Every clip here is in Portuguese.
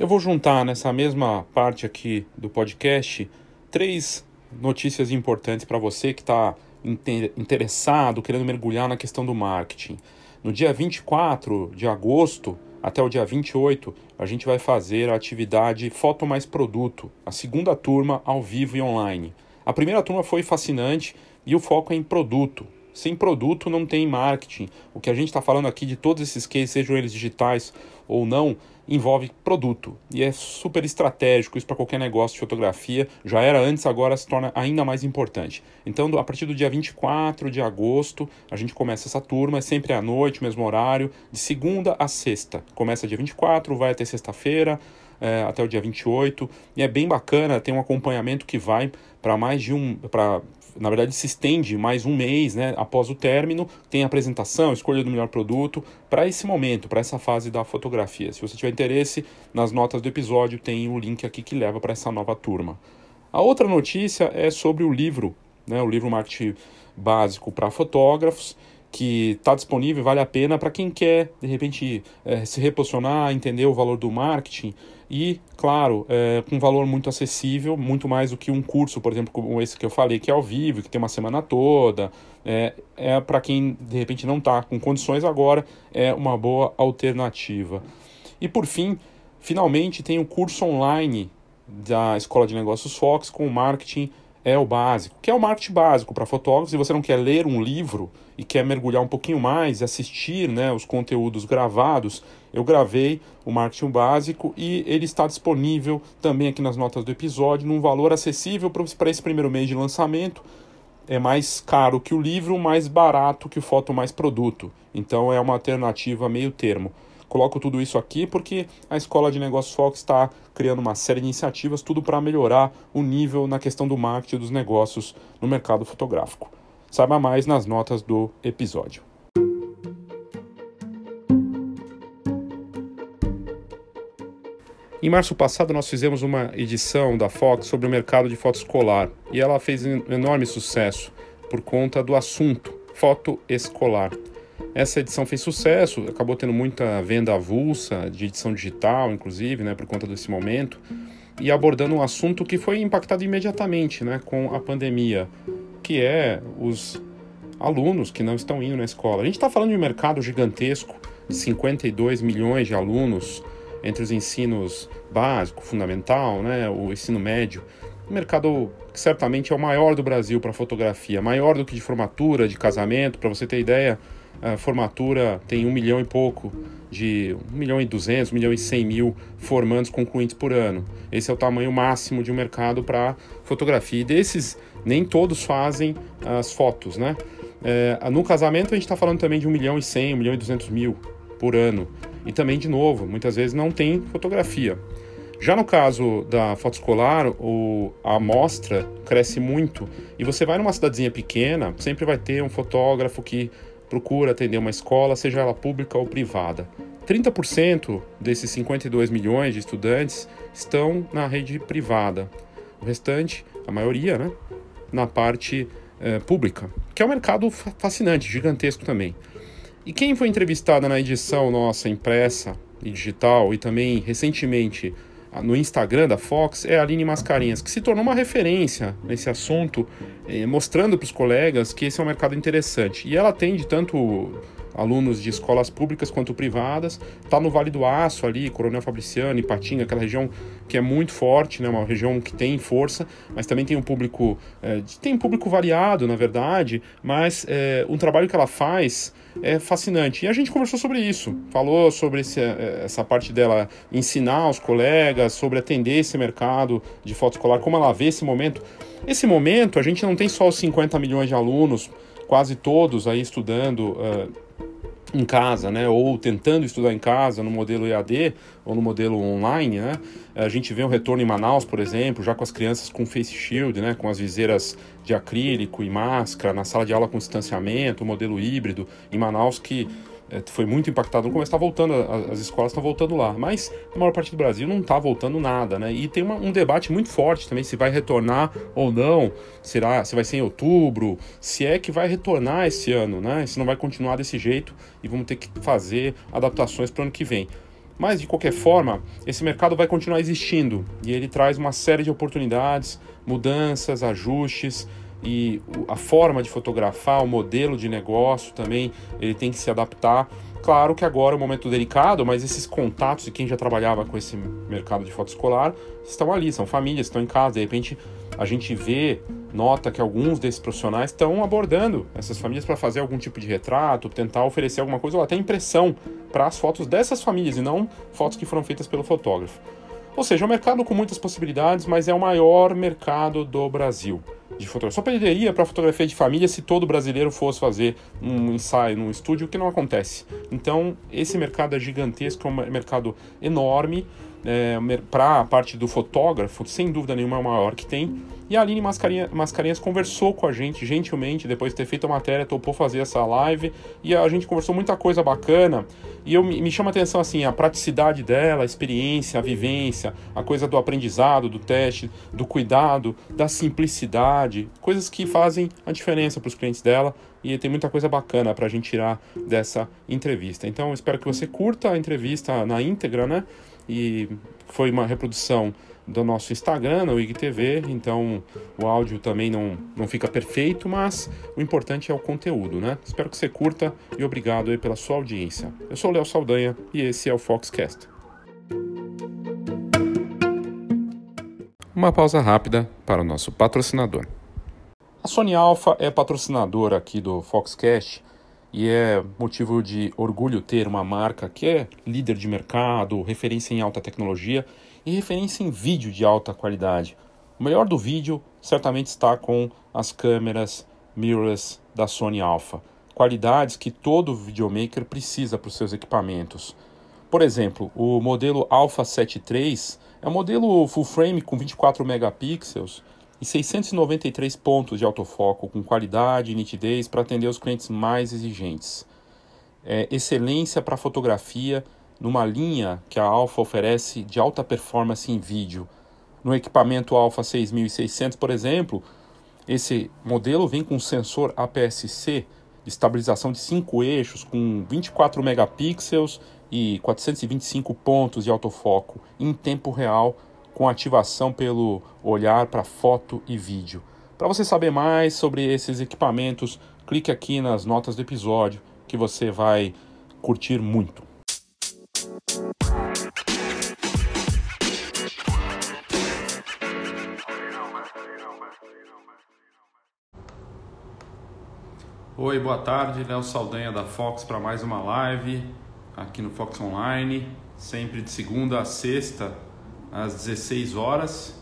Eu vou juntar nessa mesma parte aqui do podcast três notícias importantes para você que está interessado, querendo mergulhar na questão do marketing. No dia 24 de agosto até o dia 28, a gente vai fazer a atividade Foto Mais Produto, a segunda turma ao vivo e online. A primeira turma foi fascinante e o foco é em produto. Sem produto não tem marketing. O que a gente está falando aqui de todos esses cases, sejam eles digitais ou não, envolve produto. E é super estratégico isso para qualquer negócio de fotografia. Já era antes, agora se torna ainda mais importante. Então, a partir do dia 24 de agosto, a gente começa essa turma, é sempre à noite, mesmo horário, de segunda a sexta. Começa dia 24, vai até sexta-feira, é, até o dia 28. E é bem bacana, tem um acompanhamento que vai para mais de um. Na verdade, se estende mais um mês né, após o término. Tem apresentação, escolha do melhor produto para esse momento, para essa fase da fotografia. Se você tiver interesse, nas notas do episódio tem o link aqui que leva para essa nova turma. A outra notícia é sobre o livro, né, o livro Marketing Básico para Fotógrafos que está disponível vale a pena para quem quer, de repente, é, se reposicionar, entender o valor do marketing e, claro, é, com um valor muito acessível, muito mais do que um curso, por exemplo, como esse que eu falei, que é ao vivo, que tem uma semana toda. É, é para quem, de repente, não está com condições agora, é uma boa alternativa. E, por fim, finalmente tem o curso online da Escola de Negócios Fox com marketing é o básico, que é o marketing básico para fotógrafos. Se você não quer ler um livro e quer mergulhar um pouquinho mais e assistir né, os conteúdos gravados, eu gravei o marketing básico e ele está disponível também aqui nas notas do episódio, num valor acessível para esse primeiro mês de lançamento. É mais caro que o livro, mais barato que o Foto Mais Produto. Então é uma alternativa meio termo. Coloco tudo isso aqui porque a Escola de Negócios Fox está criando uma série de iniciativas, tudo para melhorar o nível na questão do marketing dos negócios no mercado fotográfico. Saiba mais nas notas do episódio. Em março passado, nós fizemos uma edição da Fox sobre o mercado de foto escolar e ela fez um enorme sucesso por conta do assunto foto escolar. Essa edição fez sucesso, acabou tendo muita venda avulsa de edição digital, inclusive, né, por conta desse momento, e abordando um assunto que foi impactado imediatamente, né, com a pandemia, que é os alunos que não estão indo na escola. A gente está falando de um mercado gigantesco de 52 milhões de alunos entre os ensinos básico, fundamental, né, o ensino médio, um mercado que certamente é o maior do Brasil para fotografia, maior do que de formatura, de casamento, para você ter ideia a formatura tem um milhão e pouco de um milhão e duzentos, um milhão e cem mil formandos concluintes por ano. Esse é o tamanho máximo de um mercado para fotografia. E desses, nem todos fazem as fotos, né? É, no casamento a gente está falando também de um milhão e cem, um milhão e duzentos mil por ano. E também, de novo, muitas vezes não tem fotografia. Já no caso da foto escolar, o, a amostra cresce muito e você vai numa cidadezinha pequena, sempre vai ter um fotógrafo que procura atender uma escola, seja ela pública ou privada. 30% desses 52 milhões de estudantes estão na rede privada. O restante, a maioria, né, na parte eh, pública, que é um mercado fascinante, gigantesco também. E quem foi entrevistada na edição nossa impressa e digital e também recentemente no Instagram da Fox é a Aline Mascarenhas, que se tornou uma referência nesse assunto, eh, mostrando para os colegas que esse é um mercado interessante. E ela atende tanto alunos de escolas públicas quanto privadas, está no Vale do Aço ali, Coronel Fabriciano, Ipatinga, aquela região que é muito forte, né, uma região que tem força, mas também tem um público, é, tem um público variado, na verdade, mas é, um trabalho que ela faz é fascinante. E a gente conversou sobre isso, falou sobre esse, é, essa parte dela ensinar os colegas, sobre atender esse mercado de foto escolar, como ela vê esse momento. Esse momento, a gente não tem só os 50 milhões de alunos, quase todos aí estudando uh, em casa, né, ou tentando estudar em casa no modelo EAD ou no modelo online, né, a gente vê um retorno em Manaus, por exemplo, já com as crianças com face shield, né, com as viseiras de acrílico e máscara, na sala de aula com distanciamento, modelo híbrido, em Manaus que foi muito impactado no começo, está voltando, as escolas estão voltando lá, mas na maior parte do Brasil não está voltando nada, né? E tem uma, um debate muito forte também se vai retornar ou não, será, se vai ser em outubro, se é que vai retornar esse ano, né? Se não vai continuar desse jeito e vamos ter que fazer adaptações para o ano que vem. Mas, de qualquer forma, esse mercado vai continuar existindo e ele traz uma série de oportunidades, mudanças, ajustes e a forma de fotografar, o modelo de negócio também, ele tem que se adaptar. Claro que agora é um momento delicado, mas esses contatos de quem já trabalhava com esse mercado de foto escolar estão ali, são famílias, estão em casa. De repente, a gente vê, nota que alguns desses profissionais estão abordando essas famílias para fazer algum tipo de retrato, tentar oferecer alguma coisa ou até impressão para as fotos dessas famílias e não fotos que foram feitas pelo fotógrafo. Ou seja, é um mercado com muitas possibilidades, mas é o maior mercado do Brasil de fotografia. Só perderia para fotografia de família se todo brasileiro fosse fazer um ensaio num estúdio, o que não acontece. Então, esse mercado é gigantesco, é um mercado enorme. É, para a parte do fotógrafo, sem dúvida nenhuma é o maior que tem. E a Aline Mascarinha, Mascarinhas conversou com a gente gentilmente, depois de ter feito a matéria, topou fazer essa live e a gente conversou muita coisa bacana. E eu, me chama a atenção assim, a praticidade dela, a experiência, a vivência, a coisa do aprendizado, do teste, do cuidado, da simplicidade, coisas que fazem a diferença para os clientes dela e tem muita coisa bacana para a gente tirar dessa entrevista. Então, espero que você curta a entrevista na íntegra, né? E foi uma reprodução do nosso Instagram, no IGTV, então o áudio também não, não fica perfeito, mas o importante é o conteúdo, né? Espero que você curta e obrigado aí pela sua audiência. Eu sou o Léo Saldanha e esse é o Foxcast. Uma pausa rápida para o nosso patrocinador. A Sony Alpha é patrocinadora aqui do Foxcast e é motivo de orgulho ter uma marca que é líder de mercado, referência em alta tecnologia e referência em vídeo de alta qualidade. O melhor do vídeo certamente está com as câmeras mirrorless da Sony Alpha, qualidades que todo videomaker precisa para os seus equipamentos. Por exemplo, o modelo Alpha 7 III é um modelo full frame com 24 megapixels e 693 pontos de autofoco com qualidade e nitidez para atender os clientes mais exigentes. É, excelência para fotografia numa linha que a Alpha oferece de alta performance em vídeo. No equipamento Alpha 6600, por exemplo, esse modelo vem com sensor APS-C de estabilização de 5 eixos com 24 megapixels e 425 pontos de autofoco em tempo real com ativação pelo olhar para foto e vídeo. Para você saber mais sobre esses equipamentos, clique aqui nas notas do episódio que você vai curtir muito. Oi, boa tarde, Léo Saldanha da Fox para mais uma live aqui no Fox Online, sempre de segunda a sexta às 16 horas.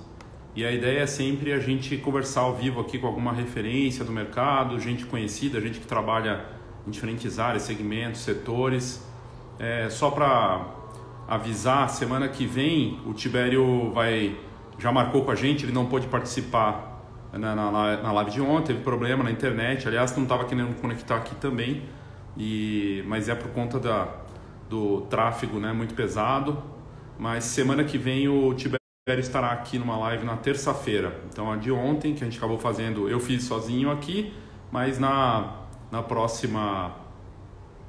E a ideia é sempre a gente conversar ao vivo aqui com alguma referência do mercado, gente conhecida, gente que trabalha em diferentes áreas, segmentos, setores. É, só para avisar, semana que vem o Tibério vai já marcou com a gente, ele não pôde participar na, na, na live de ontem, teve problema na internet, aliás, não estava querendo conectar aqui também, e, mas é por conta da, do tráfego né, muito pesado. Mas semana que vem o Tibério estará aqui numa live na terça-feira. Então a de ontem, que a gente acabou fazendo, eu fiz sozinho aqui, mas na, na próxima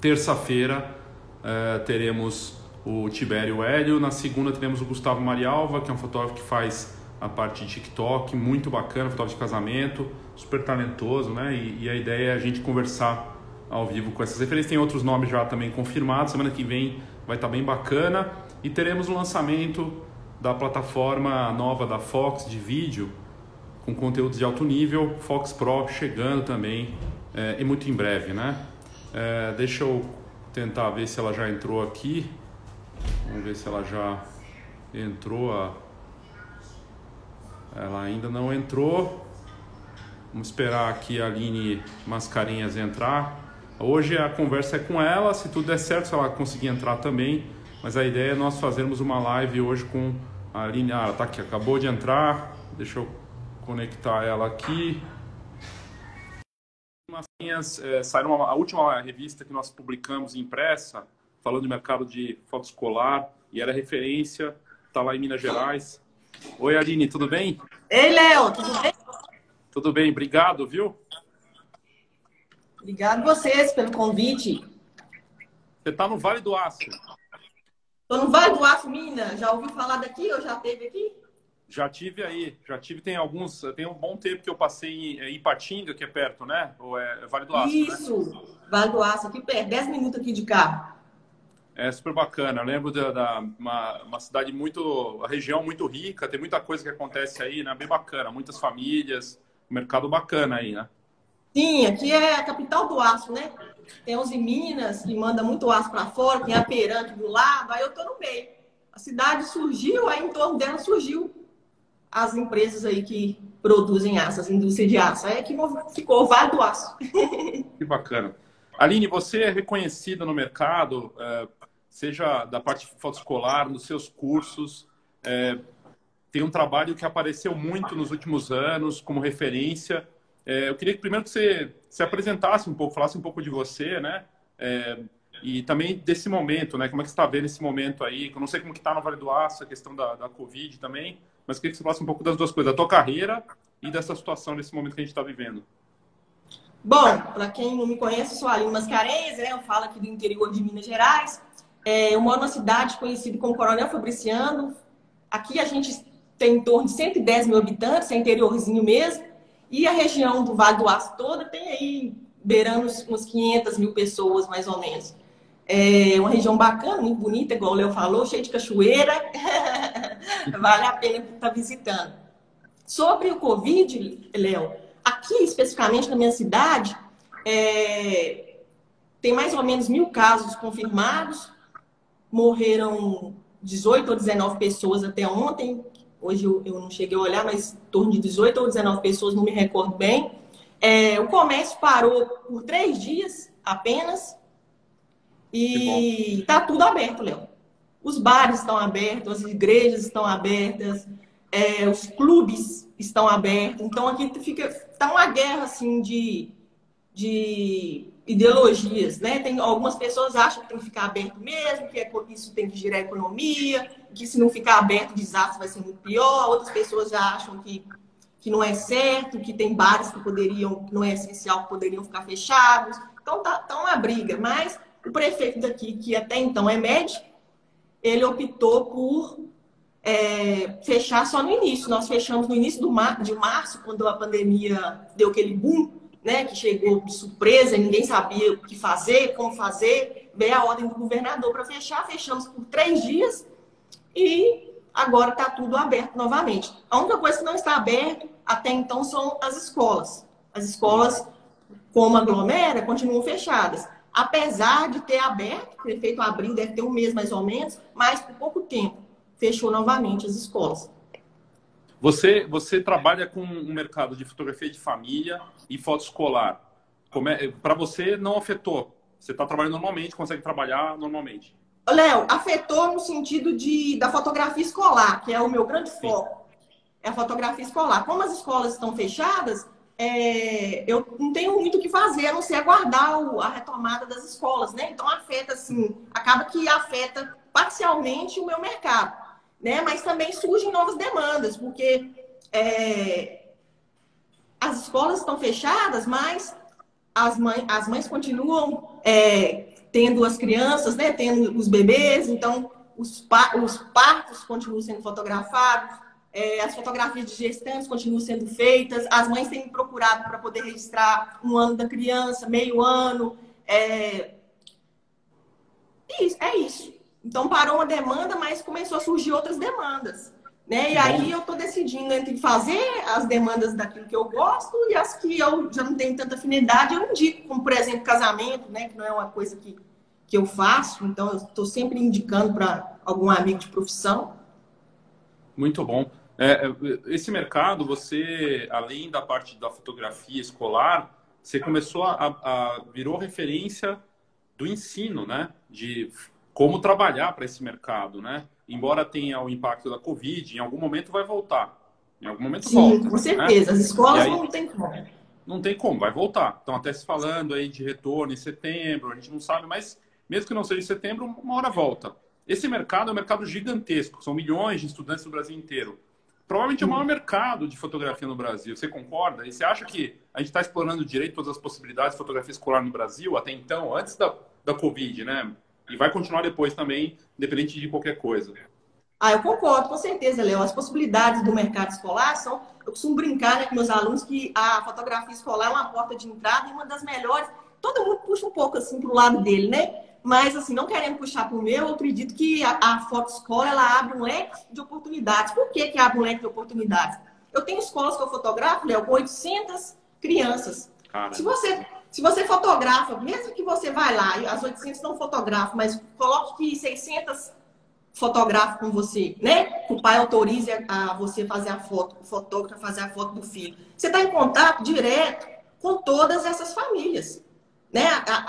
terça-feira é, teremos o Tibério Hélio. Na segunda teremos o Gustavo Marialva, que é um fotógrafo que faz a parte de TikTok, muito bacana, fotógrafo de casamento, super talentoso, né? E, e, a ideia é a gente conversar ao vivo com essas referências. Tem outros nomes já também confirmados. Semana que vem vai estar bem bacana. E teremos o lançamento da plataforma nova da Fox de vídeo com conteúdos de alto nível, Fox Pro chegando também é, e muito em breve, né? É, deixa eu tentar ver se ela já entrou aqui. Vamos ver se ela já entrou. A... Ela ainda não entrou. Vamos esperar aqui a Aline Mascarinhas entrar. Hoje a conversa é com ela. Se tudo der certo, se ela conseguir entrar também, mas a ideia é nós fazermos uma live hoje com a Aline. Ah, ela tá aqui, acabou de entrar. Deixa eu conectar ela aqui. É, saiu uma, a última revista que nós publicamos impressa, falando do mercado de foto escolar, e era referência, está lá em Minas Gerais. Oi, Aline, tudo bem? Ei, Léo, tudo bem? Tudo bem, obrigado, viu? Obrigado vocês pelo convite. Você está no Vale do Aço. Estou no Vale do Aço, Minas. Já ouviu falar daqui ou já teve aqui? Já tive aí, já tive, tem alguns, tem um bom tempo que eu passei em Ipatinga, que é perto, né? Ou é Vale do Aço, Isso, né? Vale do Aço, aqui perto, 10 minutos aqui de carro. É super bacana. Eu lembro da, da uma, uma, cidade muito, a região muito rica, tem muita coisa que acontece aí, né? Bem bacana, muitas famílias, um mercado bacana aí, né? Sim, aqui é a capital do aço, né? Tem uns em Minas que manda muito aço para fora, tem a Perante do lado, aí eu tô no meio. A cidade surgiu, aí em torno dela surgiu as empresas aí que produzem aço, as indústrias de aço. Aí é que ficou o Vale do Aço. Que bacana. Aline, você é reconhecida no mercado, é, seja da parte escolar, nos seus cursos. É, tem um trabalho que apareceu muito nos últimos anos como referência. É, eu queria que primeiro que você se apresentasse um pouco, falasse um pouco de você, né? e também desse momento, né? Como é que você está vendo esse momento aí? Eu não sei como que está no Vale do Aço, a questão da, da Covid também, mas queria que você falasse um pouco das duas coisas, da tua carreira e dessa situação, nesse momento que a gente está vivendo. Bom, para quem não me conhece, eu sou Aline Mascarenhas, né? Eu falo aqui do interior de Minas Gerais. É, eu moro numa cidade conhecida como Coronel Fabriciano. Aqui a gente tem em torno de 110 mil habitantes, é interiorzinho mesmo. E a região do Vale do Aço toda tem aí beirando uns 500 mil pessoas, mais ou menos. É uma região bacana, muito bonita, igual o Léo falou, cheia de cachoeira. vale a pena estar visitando. Sobre o Covid, Léo, aqui especificamente na minha cidade, é, tem mais ou menos mil casos confirmados, morreram 18 ou 19 pessoas até ontem. Hoje eu, eu não cheguei a olhar, mas em torno de 18 ou 19 pessoas, não me recordo bem. É, o comércio parou por três dias apenas. E tá tudo aberto, Léo. Os bares estão abertos, as igrejas estão abertas, é, os clubes estão abertos. Então aqui fica tá uma guerra assim de, de ideologias, né? Tem algumas pessoas acham que tem que ficar aberto mesmo, que é, isso tem que girar a economia, que se não ficar aberto, o desastre vai ser muito pior. Outras pessoas já acham que que não é certo, que tem bares que poderiam, que não é essencial, que poderiam ficar fechados. Então tá, tá uma briga. Mas o prefeito daqui, que até então é médico, ele optou por é, fechar só no início. Nós fechamos no início do mar, de março, quando a pandemia deu aquele boom, né, que chegou surpresa, ninguém sabia o que fazer, como fazer. Veio a ordem do governador para fechar, fechamos por três dias e agora está tudo aberto novamente. A única coisa que não está aberto até então são as escolas. As escolas, como aglomera, continuam fechadas apesar de ter aberto, o prefeito abriu, deve ter um mês mais ou menos, mas por pouco tempo fechou novamente as escolas. Você, você trabalha com um mercado de fotografia de família e foto escolar. É, Para você, não afetou? Você está trabalhando normalmente, consegue trabalhar normalmente? Léo, afetou no sentido de, da fotografia escolar, que é o meu grande foco. Sim. É a fotografia escolar. Como as escolas estão fechadas, é, eu não tenho muito o que fazer, a não ser aguardar o, a retomada das escolas, né? Então afeta, assim, acaba que afeta parcialmente o meu mercado, né? Mas também surgem novas demandas, porque é, as escolas estão fechadas, mas as mães, as mães continuam é, tendo as crianças, né? Tendo os bebês, então os, os partos continuam sendo fotografados, é, as fotografias de gestantes continuam sendo feitas, as mães têm procurado para poder registrar um ano da criança, meio ano. É... Isso, é isso. Então parou uma demanda, mas começou a surgir outras demandas. Né? E aí eu estou decidindo entre fazer as demandas daquilo que eu gosto e as que eu já não tenho tanta afinidade, eu indico, como por exemplo casamento, né? que não é uma coisa que, que eu faço, então eu estou sempre indicando para algum amigo de profissão. Muito bom. É, é, esse mercado, você, além da parte da fotografia escolar, você começou a, a virou referência do ensino, né? De como trabalhar para esse mercado, né? Embora tenha o impacto da Covid, em algum momento vai voltar. Em algum momento Sim, volta. com né? certeza. Né? As escolas aí, não tem como. Não tem como, vai voltar. Estão até se falando aí de retorno em setembro, a gente não sabe, mas mesmo que não seja em setembro, uma hora volta. Esse mercado é um mercado gigantesco, são milhões de estudantes no Brasil inteiro provavelmente é o maior mercado de fotografia no Brasil. Você concorda? E você acha que a gente está explorando direito todas as possibilidades de fotografia escolar no Brasil até então, antes da, da Covid, né? E vai continuar depois também, independente de qualquer coisa. Ah, eu concordo, com certeza, Léo. As possibilidades do mercado escolar são. Eu costumo brincar né, com meus alunos que a fotografia escolar é uma porta de entrada e uma das melhores. Todo mundo puxa um pouco assim para o lado dele, né? Mas, assim, não querendo puxar para o meu, eu acredito que a, a foto escola ela abre um leque de oportunidades. Por que, que abre um leque de oportunidades? Eu tenho escolas que eu fotografo, Léo, com 800 crianças. Se você se você fotografa, mesmo que você vai lá, as 800 não fotografam, mas coloque que 600 fotografam com você, né? O pai autorize a, você fazer a foto, o fotógrafo fazer a foto do filho. Você está em contato direto com todas essas famílias, né?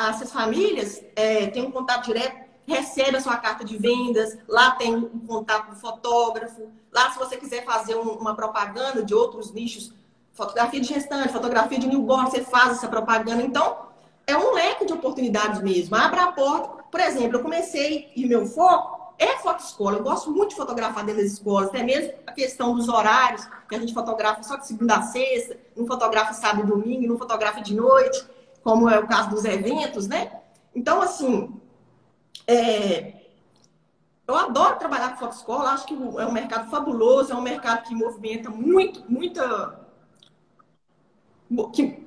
Essas famílias é, têm um contato direto, recebe a sua carta de vendas, lá tem um contato com o fotógrafo, lá se você quiser fazer um, uma propaganda de outros nichos, fotografia de gestante, fotografia de newborn, você faz essa propaganda. Então, é um leque de oportunidades mesmo. Abra a porta. Por exemplo, eu comecei, e meu foco é foto escola. Eu gosto muito de fotografar dentro das escolas, até mesmo a questão dos horários, que a gente fotografa só de segunda a sexta, não fotografa sábado e domingo, não fotografa de noite, como é o caso dos eventos, né? Então, assim, é... eu adoro trabalhar com foto escola, acho que é um mercado fabuloso, é um mercado que movimenta muito, muita que,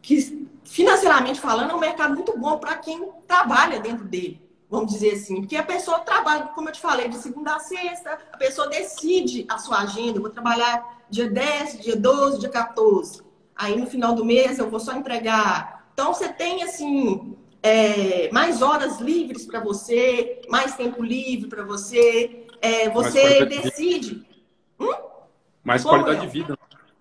que financeiramente falando, é um mercado muito bom para quem trabalha dentro dele, vamos dizer assim. Porque a pessoa trabalha, como eu te falei, de segunda a sexta, a pessoa decide a sua agenda. Eu vou trabalhar dia 10, dia 12, dia 14. Aí no final do mês eu vou só entregar. Então você tem assim. É, mais horas livres para você, mais tempo livre para você, é, você decide. De hum? Mais Como qualidade é? de vida.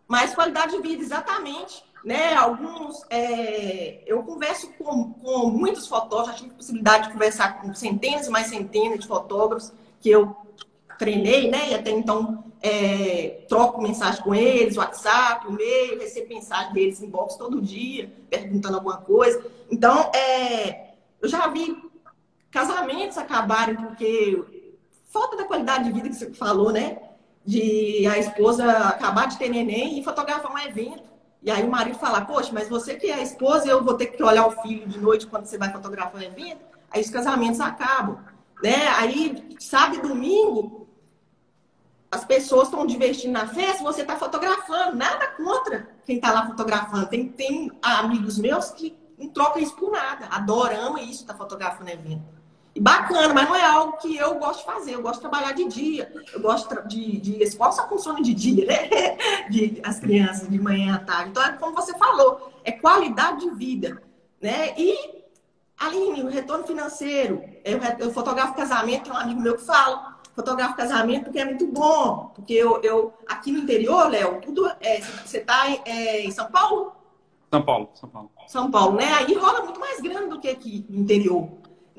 Mais qualidade de vida, exatamente né? Alguns, é, eu converso com, com muitos fotógrafos, já tive possibilidade de conversar com centenas e mais centenas de fotógrafos que eu treinei, né? E até então é, troco mensagem com eles, WhatsApp, e-mail, recebo mensagem deles em box todo dia, perguntando alguma coisa. Então, é, eu já vi casamentos acabarem porque falta da qualidade de vida que você falou, né? De a esposa acabar de ter neném e fotografar um evento e aí o marido fala, poxa, mas você que é a esposa, eu vou ter que olhar o filho de noite quando você vai fotografar o evento. Aí os casamentos acabam. Né? Aí, sábado e domingo, as pessoas estão divertindo na festa, você está fotografando. Nada contra quem está lá fotografando. Tem, tem amigos meus que não trocam isso por nada. Adoram, isso, tá fotografando evento. E bacana, mas não é algo que eu gosto de fazer. Eu gosto de trabalhar de dia. Eu gosto de. de escola só funciona de dia, né? De, as crianças, de manhã à tarde. Então, é como você falou, é qualidade de vida. Né? E, Aline, o retorno financeiro. Eu, eu fotografo casamento, tem um amigo meu que fala. Fotografo casamento porque é muito bom. Porque eu, eu aqui no interior, Léo, tudo. É, você está é, em São Paulo? São Paulo, São Paulo. São Paulo, né? Aí rola muito mais grande do que aqui no interior.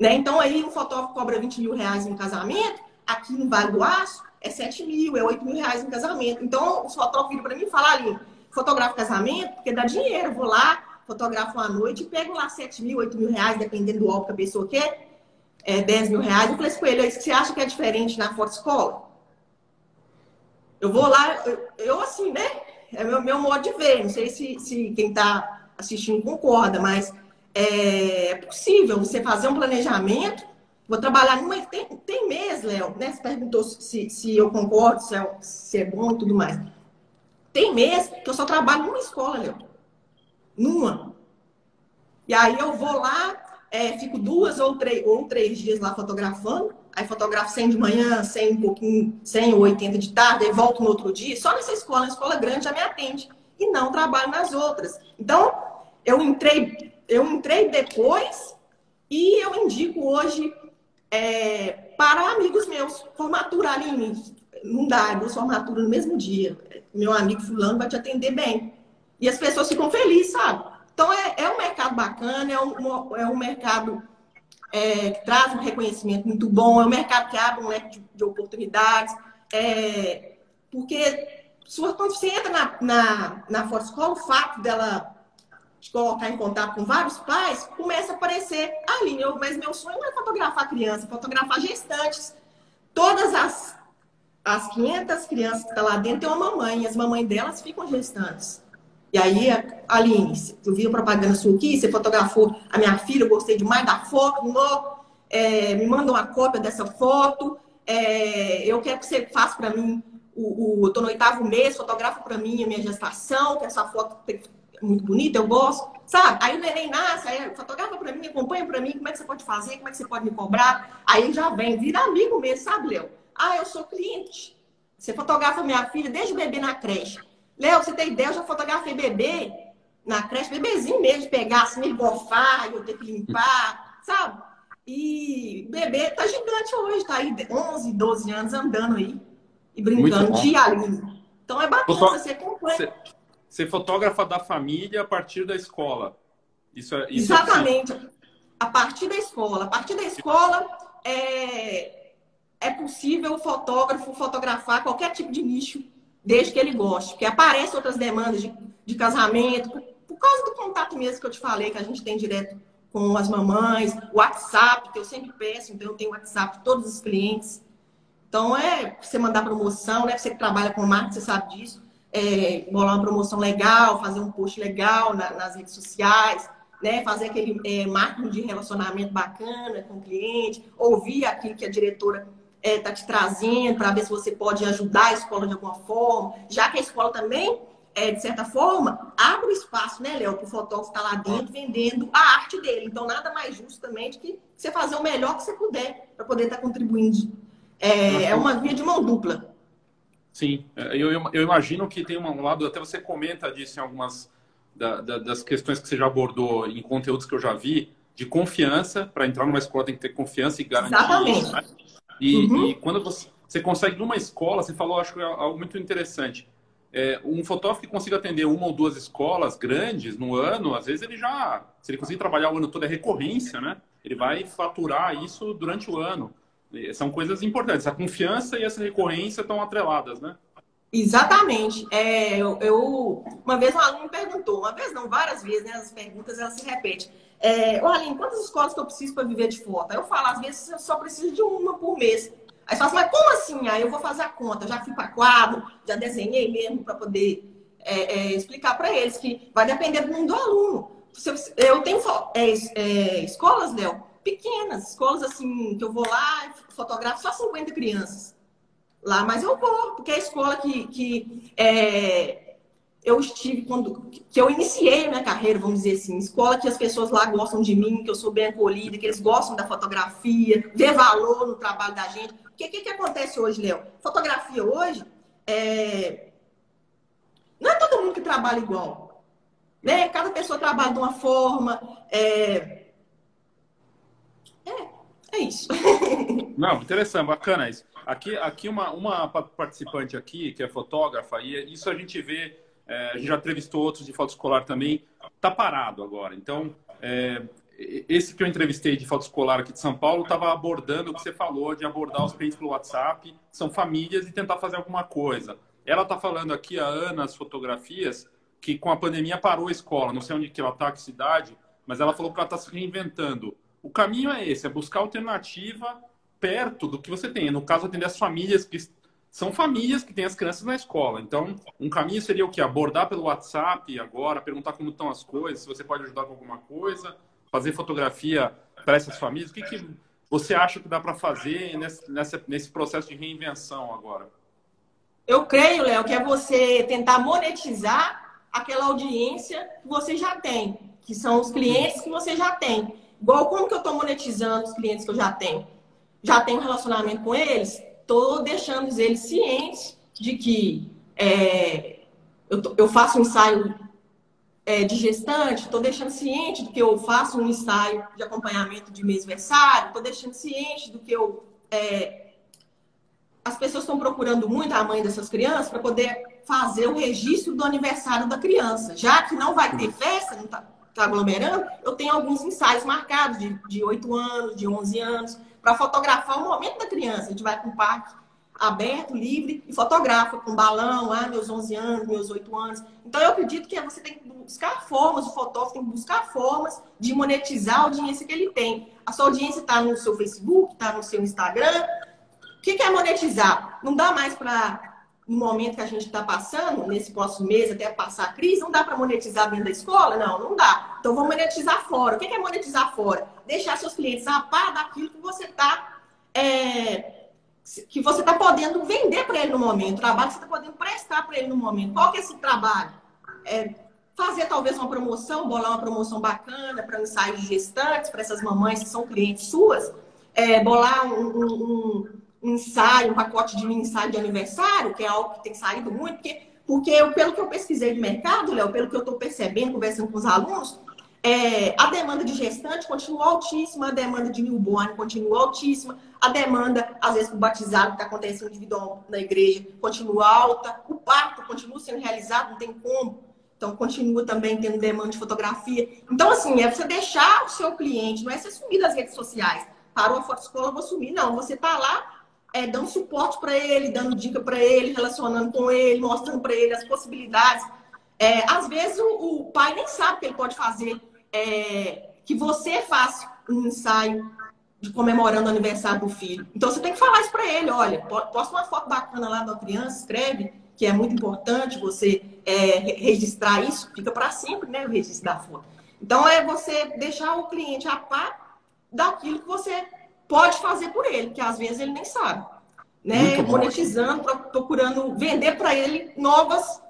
Né? Então, aí um fotógrafo cobra 20 mil reais em casamento, aqui no Vale do Aço é 7 mil, é 8 mil reais em casamento. Então, os fotógrafos viram para mim e falam ali, fotografo casamento, porque dá dinheiro, vou lá, fotografo uma noite pego lá 7 mil, 8 mil reais, dependendo do álbum que a pessoa quer, é, 10 mil reais. Eu falei assim com ele, você acha que é diferente na foto escola? Eu vou lá, eu, eu assim, né? É meu, meu modo de ver. Não sei se, se quem está assistindo concorda, mas é, possível você fazer um planejamento. Vou trabalhar numa. Tem, tem mês, Léo, né? Você perguntou se, se eu concordo, se é, se é bom e tudo mais. Tem mês que eu só trabalho numa escola, Léo. Numa. E aí eu vou lá, é, fico duas ou três, ou três dias lá fotografando. Aí fotografo 100 de manhã, 100 um pouquinho, 100 ou 80 de tarde, aí volto no outro dia. Só nessa escola, na escola grande, já me atende. E não trabalho nas outras. Então, eu entrei eu entrei depois e eu indico hoje é, para amigos meus. Formatura, Aline, não dá, duas formaturas no mesmo dia. Meu amigo fulano vai te atender bem. E as pessoas ficam felizes, sabe? Então é, é um mercado bacana, é um, é um mercado é, que traz um reconhecimento muito bom, é um mercado que abre um leque de, de oportunidades. É, porque quando você entra na, na, na Call, o fato dela de colocar em contato com vários pais, começa a aparecer ali. Meu, mas meu sonho é fotografar criança, fotografar gestantes. Todas as, as 500 crianças que estão tá lá dentro têm uma mamãe, e as mamães delas ficam gestantes. E aí, Aline, eu vi a propaganda sua aqui, você fotografou a minha filha, eu gostei demais da foto, no, é, me manda uma cópia dessa foto. É, eu quero que você faça para mim o, o, eu tô no oitavo mês, fotografa para mim a minha gestação, que essa foto muito bonita, eu gosto, sabe? Aí o neném nasce, aí fotografa para mim, acompanha para mim, como é que você pode fazer, como é que você pode me cobrar. Aí já vem, vira amigo mesmo, sabe, Léo? Ah, eu sou cliente. Você fotografa minha filha desde o bebê na creche. Léo, você tem ideia, eu já fotografei bebê na creche, bebezinho mesmo, de pegar assim, me bofar, eu ter que limpar, sabe? E bebê tá gigante hoje, tá aí 11, 12 anos andando aí e brincando diarinho. Então é bacana, você acompanha. Você, você fotógrafa da família a partir da escola. Isso é, isso é Exatamente. É a partir da escola. A partir da escola é, é possível o fotógrafo fotografar qualquer tipo de nicho, desde que ele goste. Porque aparecem outras demandas de, de casamento, por, por causa do contato mesmo que eu te falei, que a gente tem direto com as mamães, o WhatsApp, que eu sempre peço, então eu tenho WhatsApp de todos os clientes. Então, é você mandar promoção, né? Você que trabalha com marketing, você sabe disso. É, bolar uma promoção legal, fazer um post legal na, nas redes sociais, né? Fazer aquele é, marketing de relacionamento bacana com o cliente, ouvir aquilo que a diretora está é, tá te trazendo para ver se você pode ajudar a escola de alguma forma, já que a escola também, é, de certa forma, abre o espaço, né, Léo, para o fotógrafo estar tá lá dentro vendendo a arte dele. Então, nada mais justo também do que você fazer o melhor que você puder para poder estar tá contribuindo é, é uma via de mão dupla. Sim, é, eu, eu imagino que tem um lado, até você comenta disso em algumas da, da, das questões que você já abordou em conteúdos que eu já vi, de confiança, para entrar numa escola tem que ter confiança e garantir Exatamente. Né? e, uhum. e, quando você, você consegue numa escola, você falou, acho que é algo muito interessante. É, um fotógrafo que consiga atender uma ou duas escolas grandes no ano, às vezes ele já, se ele conseguir trabalhar o ano todo, é recorrência, né? Ele vai faturar isso durante o ano. São coisas importantes. A confiança e essa recorrência estão atreladas, né? Exatamente. É, eu, eu, uma vez um aluno me perguntou, uma vez não, várias vezes, né? As perguntas elas se repetem. É, Aline, quantas escolas que eu preciso para viver de foto? Aí eu falo, às vezes eu só preciso de uma por mês. Aí você fala assim, mas como assim? Aí eu vou fazer a conta. Já fui para quadro, já desenhei mesmo para poder é, é, explicar para eles que vai depender do mundo do aluno. Eu tenho é, é, escolas, Léo, pequenas, escolas assim, que eu vou lá fotografo só 50 crianças lá, mas eu vou, porque é a escola que, que é, eu estive quando que eu iniciei minha carreira, vamos dizer assim, escola que as pessoas lá gostam de mim, que eu sou bem acolhida, que eles gostam da fotografia, vê valor no trabalho da gente. O que, que, que acontece hoje, Léo? Fotografia hoje é... não é todo mundo que trabalha igual. Né? Cada pessoa trabalha de uma forma. É é isso. Não, interessante, bacana isso. Aqui, aqui uma, uma participante aqui, que é fotógrafa, e isso a gente vê, é, a gente já entrevistou outros de foto escolar também, tá parado agora. Então, é, esse que eu entrevistei de foto escolar aqui de São Paulo estava abordando o que você falou, de abordar os clientes pelo WhatsApp, são famílias, e tentar fazer alguma coisa. Ela está falando aqui, a Ana, as fotografias, que com a pandemia parou a escola, não sei onde que ela está, que cidade, mas ela falou que ela está se reinventando. O caminho é esse, é buscar alternativa perto do que você tem. No caso, atender as famílias que são famílias que têm as crianças na escola. Então, um caminho seria o que? Abordar pelo WhatsApp agora, perguntar como estão as coisas, se você pode ajudar com alguma coisa, fazer fotografia para essas famílias. O que, que você acha que dá para fazer nesse, nesse processo de reinvenção agora? Eu creio, Léo, que é você tentar monetizar aquela audiência que você já tem, que são os clientes que você já tem. Igual como que eu estou monetizando os clientes que eu já tenho? Já tenho relacionamento com eles? Estou deixando eles cientes de que é, eu, eu, faço um ensaio é, de gestante, estou deixando ciente do que eu faço um ensaio de acompanhamento de mês-versário, estou deixando ciente do que eu. É, as pessoas estão procurando muito a mãe dessas crianças para poder fazer o registro do aniversário da criança, já que não vai ter festa, não tá, está aglomerando, eu tenho alguns ensaios marcados de, de 8 anos, de 11 anos, para fotografar o momento da criança. A gente vai para um parque aberto, livre, e fotografa com balão, ah, meus 11 anos, meus 8 anos. Então, eu acredito que você tem que buscar formas, o fotógrafo tem que buscar formas de monetizar a audiência que ele tem. A sua audiência está no seu Facebook, está no seu Instagram. O que, que é monetizar? Não dá mais para no momento que a gente está passando, nesse próximo mês, até passar a crise, não dá para monetizar dentro da escola? Não, não dá. Então vamos monetizar fora. O que é monetizar fora? Deixar seus clientes a par daquilo que você está é, que você está podendo vender para ele no momento, o trabalho que você está podendo prestar para ele no momento. Qual que é esse trabalho? É fazer talvez uma promoção, bolar uma promoção bacana para ensaios de gestantes, para essas mamães que são clientes suas, é, bolar um, um, um, ensaio, um pacote de ensaio de aniversário, que é algo que tem saído muito, porque, porque eu, pelo que eu pesquisei de mercado, Léo, pelo que eu estou percebendo, conversando com os alunos, é, a demanda de gestante continua altíssima, a demanda de newborn continua altíssima, a demanda, às vezes, por batizado que está acontecendo individual na igreja continua alta, o parto continua sendo realizado, não tem como. Então, continua também tendo demanda de fotografia. Então, assim, é você deixar o seu cliente, não é você sumir das redes sociais. Parou a foto escola, vou sumir. Não, você tá lá é, dando suporte para ele, dando dica para ele, relacionando com ele, mostrando para ele as possibilidades. É, às vezes, o, o pai nem sabe que ele pode fazer é, que você faça um ensaio de comemorando o aniversário do filho. Então você tem que falar isso para ele, olha, posta uma foto bacana lá da criança, escreve que é muito importante você é, registrar isso, fica para sempre, né, o registro da foto. Então é você deixar o cliente a par daquilo que você pode fazer por ele, que às vezes ele nem sabe, né, monetizando, procurando vender para ele novas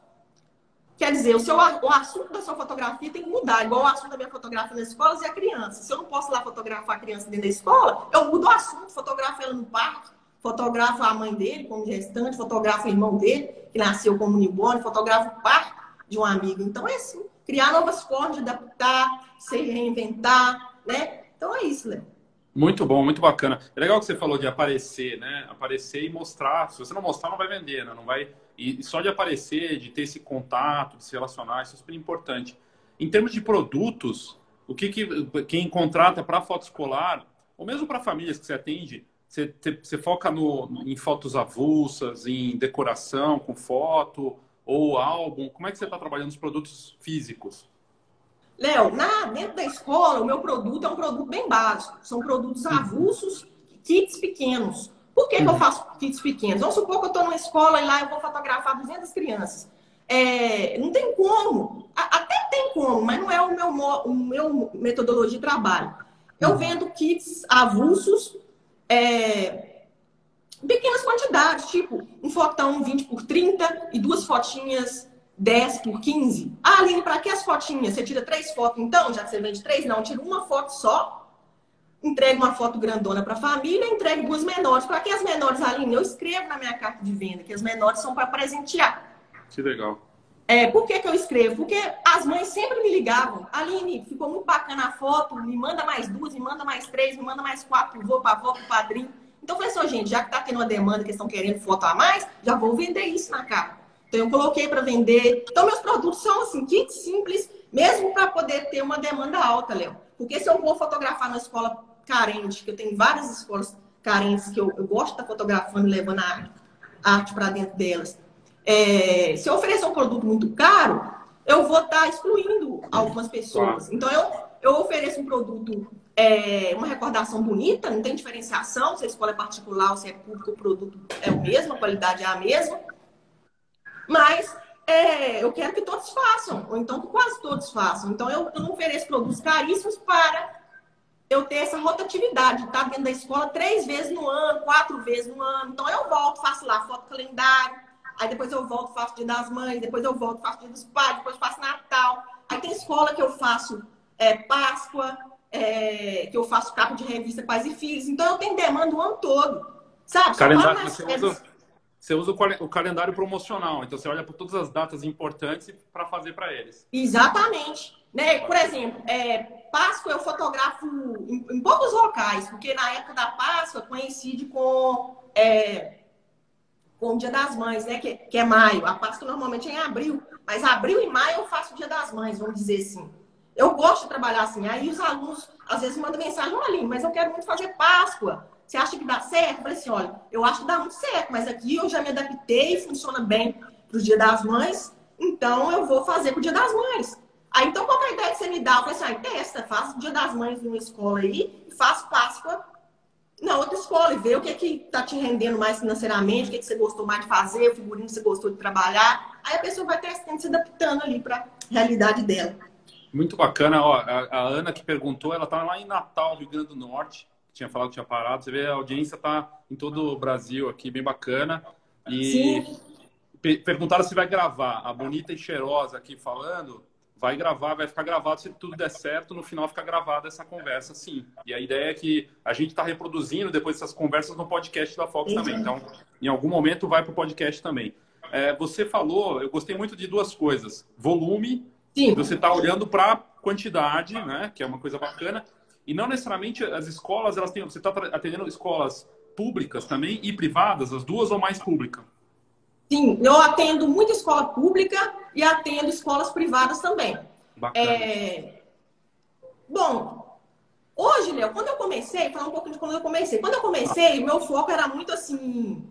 Quer dizer, o, seu, o assunto da sua fotografia tem que mudar, igual o assunto da minha fotografia nas escolas e a criança. Se eu não posso lá fotografar a criança dentro da escola, eu mudo o assunto, fotografo ela no parque, fotografo a mãe dele como gestante, fotografo o irmão dele, que nasceu como newborn, fotografo o parque de um amigo. Então é assim, criar novas formas de adaptar, se reinventar, né? Então é isso, Léo. Muito bom, muito bacana. É legal que você falou de aparecer, né? Aparecer e mostrar. Se você não mostrar, não vai vender, né? Não vai e só de aparecer, de ter esse contato, de se relacionar, isso é super importante. Em termos de produtos, o que, que quem contrata para foto escolar, ou mesmo para famílias que você atende, você, você foca no, em fotos avulsas, em decoração com foto ou álbum? Como é que você está trabalhando os produtos físicos? Léo, dentro da escola, o meu produto é um produto bem básico. São produtos avulsos, kits pequenos. Por que, que eu faço kits pequenos? Vamos supor que eu estou numa escola e lá eu vou fotografar 200 crianças. É, não tem como. Até tem como, mas não é o meu, o meu metodologia de trabalho. Eu uhum. vendo kits avulsos, é, pequenas quantidades, tipo um fotão 20 por 30 e duas fotinhas 10 por 15. Ah, Aline, para que as fotinhas? Você tira três fotos então, já que você vende três? Não, tira uma foto só entregue uma foto grandona para a família, entregue duas menores. Para que as menores, Aline? Eu escrevo na minha carta de venda que as menores são para presentear. Que legal. É, por que, que eu escrevo? Porque as mães sempre me ligavam. Aline, ficou muito bacana a foto, me manda mais duas, me manda mais três, me manda mais quatro, vou para avó, para padrinho. Então, eu falei assim, gente, já que está tendo uma demanda que estão querendo foto a mais, já vou vender isso na carta. Então, eu coloquei para vender. Então, meus produtos são assim, kits simples, mesmo para poder ter uma demanda alta, Léo. Porque se eu vou fotografar na escola carente, que eu tenho várias escolas carentes que eu, eu gosto de estar fotografando e levando a arte, arte para dentro delas. É, se eu oferecer um produto muito caro, eu vou estar excluindo algumas pessoas. Então, eu, eu ofereço um produto, é, uma recordação bonita, não tem diferenciação, se a escola é particular ou se é pública, o produto é o mesmo, a qualidade é a mesma. Mas é, eu quero que todos façam, ou então que quase todos façam. Então, eu, eu não ofereço produtos caríssimos para eu ter essa rotatividade, tá dentro da escola três vezes no ano, quatro vezes no ano. Então eu volto, faço lá foto calendário, aí depois eu volto, faço dia das mães, depois eu volto, faço dia dos pais, depois faço Natal. Aí tem escola que eu faço é, Páscoa, é, que eu faço capa de revista Pais e Filhos. Então eu tenho demanda o ano todo. Sabe? Calendário, você, usa, você usa o calendário promocional, então você olha para todas as datas importantes para fazer para eles. Exatamente. Né? Por exemplo, é, Páscoa eu fotografo em, em, poucos locais, porque na época da Páscoa coincide com, é, com o Dia das Mães, né? Que, que, é maio. A Páscoa normalmente é em abril, mas abril e maio eu faço o Dia das Mães, vamos dizer assim. Eu gosto de trabalhar assim. Aí os alunos às vezes mandam mensagem, olha, mas eu quero muito fazer Páscoa. Você acha que dá certo? Eu falei assim, olha, eu acho que dá muito certo, mas aqui eu já me adaptei, funciona bem para o Dia das Mães, então eu vou fazer para o Dia das Mães. Aí, então, qual é a ideia que você me dá? Eu falei assim, ah, testa, faço Dia das Mães numa escola aí, faço Páscoa na outra escola e ver o que é que tá te rendendo mais financeiramente, o que, é que você gostou mais de fazer, o figurino que você gostou de trabalhar. Aí a pessoa vai testando, se adaptando ali para realidade dela. Muito bacana. Ó, a, a, Ana que perguntou, ela tá lá em Natal, Rio Grande do Norte. Tinha falado que tinha parado. Você vê, a audiência tá em todo o Brasil aqui, bem bacana. E Sim. perguntaram se vai gravar. A Bonita e Cheirosa aqui falando vai gravar, vai ficar gravado se tudo der certo, no final fica gravada essa conversa, sim. E a ideia é que a gente está reproduzindo depois essas conversas no podcast da Fox também. Então, em algum momento vai para o podcast também. É, você falou, eu gostei muito de duas coisas: volume, sim. você está olhando para quantidade, né? Que é uma coisa bacana. E não necessariamente as escolas, elas têm. Você está atendendo escolas públicas também e privadas, as duas ou mais públicas? Sim, eu atendo muita escola pública e atendo escolas privadas também. Bacana. É... Bom, hoje, Léo, quando eu comecei, falar um pouco de quando eu comecei. Quando eu comecei, meu foco era muito assim: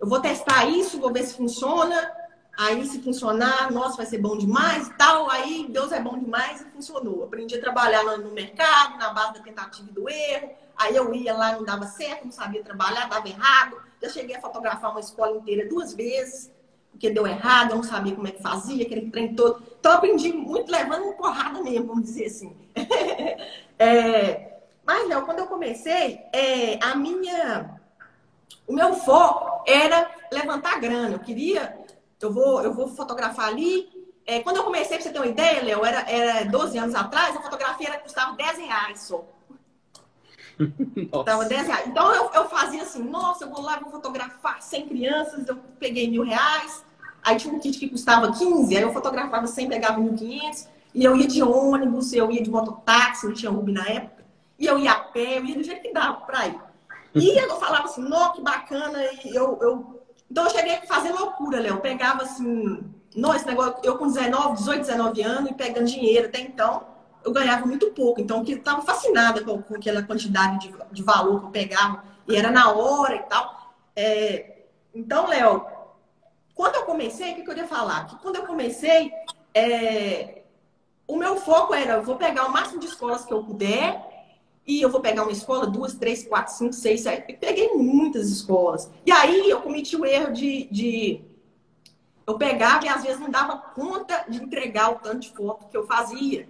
eu vou testar isso, vou ver se funciona. Aí, se funcionar, nossa, vai ser bom demais e tal. Aí, Deus é bom demais e funcionou. Aprendi a trabalhar no mercado, na base da tentativa e do erro. Aí, eu ia lá, não dava certo, não sabia trabalhar, dava errado. Já cheguei a fotografar uma escola inteira duas vezes, porque deu errado, eu não sabia como é que fazia, aquele trem todo. Então, aprendi muito levando uma porrada mesmo, vamos dizer assim. é, mas, Léo, quando eu comecei, é, a minha... O meu foco era levantar grana. Eu queria... Eu vou, eu vou fotografar ali, é, quando eu comecei, pra você ter uma ideia, Léo, era, era 12 anos atrás, a fotografia era, custava 10 reais só. Tava 10 reais. Então eu, eu fazia assim, nossa, eu vou lá, vou fotografar 100 crianças, eu peguei mil reais. Aí tinha um kit que custava 15, aí eu fotografava 100, pegava 1.500. E eu ia de ônibus, eu ia de mototáxi, não tinha Uber na época. E eu ia a pé, eu ia do jeito que dava pra ir. E eu falava assim, nossa, que bacana. E eu, eu... Então eu cheguei a fazer loucura, Léo. Pegava assim, nossa, esse negócio, eu com 19, 18, 19 anos e pegando dinheiro até então eu ganhava muito pouco. Então, eu estava fascinada com, com, aquela quantidade de, de, valor que eu pegava. E era na hora e tal. É, então, Léo, quando eu comecei, o que, que eu ia falar? Que quando eu comecei, é, o meu foco era, eu vou pegar o máximo de escolas que eu puder e eu vou pegar uma escola, duas, três, quatro, cinco, seis, sete. peguei muitas escolas. E aí eu cometi o erro de, de, Eu pegava e às vezes não dava conta de entregar o tanto de foto que eu fazia.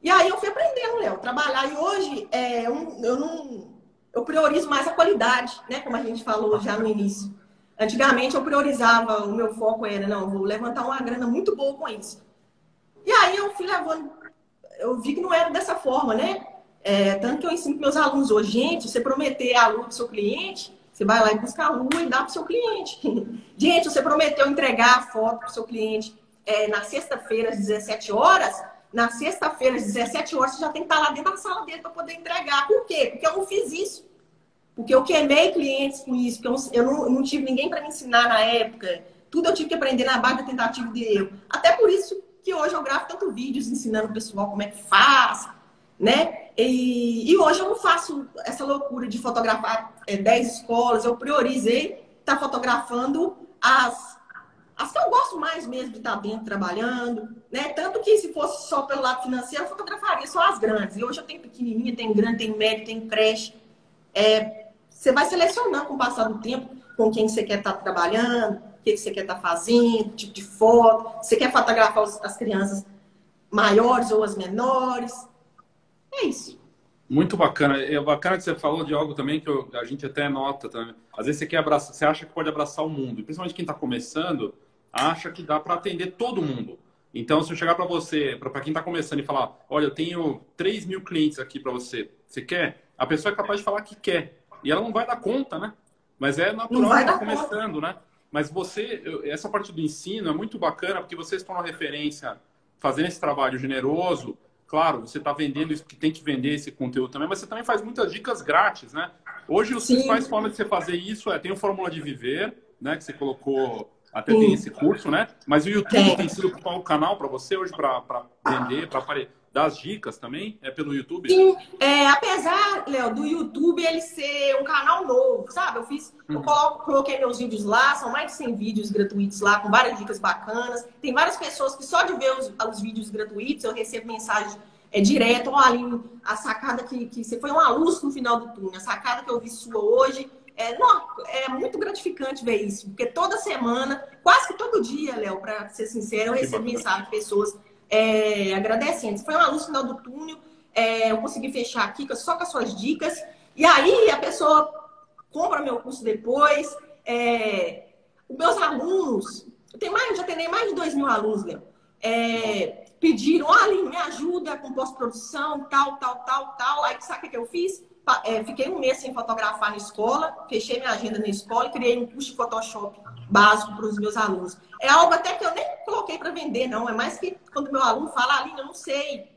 E aí eu fui aprendendo, Léo, trabalhar. E hoje é, eu, eu não. Eu priorizo mais a qualidade, né? Como a gente falou já no início. Antigamente eu priorizava, o meu foco era, não, vou levantar uma grana muito boa com isso. E aí eu fui levando, eu vi que não era dessa forma, né? É, tanto que eu ensino para meus alunos hoje, gente, você prometer a lua para o seu cliente, você vai lá e busca a lua e dá para o seu cliente. gente, você prometeu entregar a foto para o seu cliente é, na sexta-feira às 17 horas, na sexta-feira, às 17 horas, você já tem que estar lá dentro da sala dele para poder entregar. Por quê? Porque eu não fiz isso. Porque eu queimei clientes com isso, porque eu não, eu não, tive ninguém para me ensinar na época. Tudo eu tive que aprender na base da tentativa de erro. Até por isso que hoje eu gravo tanto vídeos ensinando o pessoal como é que faz, né? E, e hoje eu não faço essa loucura de fotografar é, 10 escolas. Eu priorizei estar tá fotografando as as que eu gosto mais mesmo de estar dentro trabalhando, né? Tanto que se fosse só pelo lado financeiro, eu fotografaria só as grandes. E hoje eu tenho pequenininha, tem grande, tem médio, tem creche. É, você vai selecionando com o passar do tempo com quem você quer estar trabalhando, o que você quer estar fazendo, tipo de foto. Você quer fotografar as crianças maiores ou as menores. É isso. Muito bacana. É bacana que você falou de algo também que eu, a gente até nota também. Às vezes você quer abraçar, você acha que pode abraçar o mundo. Principalmente quem está começando, acha que dá para atender todo mundo. Então, se eu chegar para você, para quem está começando e falar, olha, eu tenho 3 mil clientes aqui para você, você quer? A pessoa é capaz de falar que quer. E ela não vai dar conta, né? Mas é natural que está começando, conta. né? Mas você, essa parte do ensino é muito bacana porque vocês estão na referência fazendo esse trabalho generoso. Claro, você está vendendo isso que tem que vender esse conteúdo também, mas você também faz muitas dicas grátis, né? Hoje, os principais formas de você fazer isso é tem o Fórmula de Viver, né? Que você colocou até Sim. tem esse curso, né? Mas o YouTube tem, tem sido o canal para você hoje para vender, para dar as dicas também? É pelo YouTube? Sim, é, apesar, Léo, do YouTube ele ser um canal novo, sabe? Eu fiz, uhum. eu coloco, coloquei meus vídeos lá, são mais de 100 vídeos gratuitos lá, com várias dicas bacanas. Tem várias pessoas que só de ver os, os vídeos gratuitos eu recebo mensagens é direto. Olha, ali, a sacada que, que você foi uma luz no final do túnel, a sacada que eu vi sua hoje. É, não, é muito gratificante ver isso, porque toda semana, quase que todo dia, Léo, para ser sincero, eu recebo mensagem de pessoas é, agradecendo. Foi uma luz no final do túnel, é, eu consegui fechar aqui só com as suas dicas. E aí a pessoa compra meu curso depois. É, os meus alunos, eu tenho mais, já tenho mais de 2 mil alunos, Léo. É, pediram, olha, me ajuda com pós-produção, tal, tal, tal, tal. Aí sabe o que eu fiz? É, fiquei um mês sem fotografar na escola, fechei minha agenda na escola e criei um curso de Photoshop básico para os meus alunos. É algo até que eu nem coloquei para vender, não. É mais que quando meu aluno fala, Aline, eu não sei.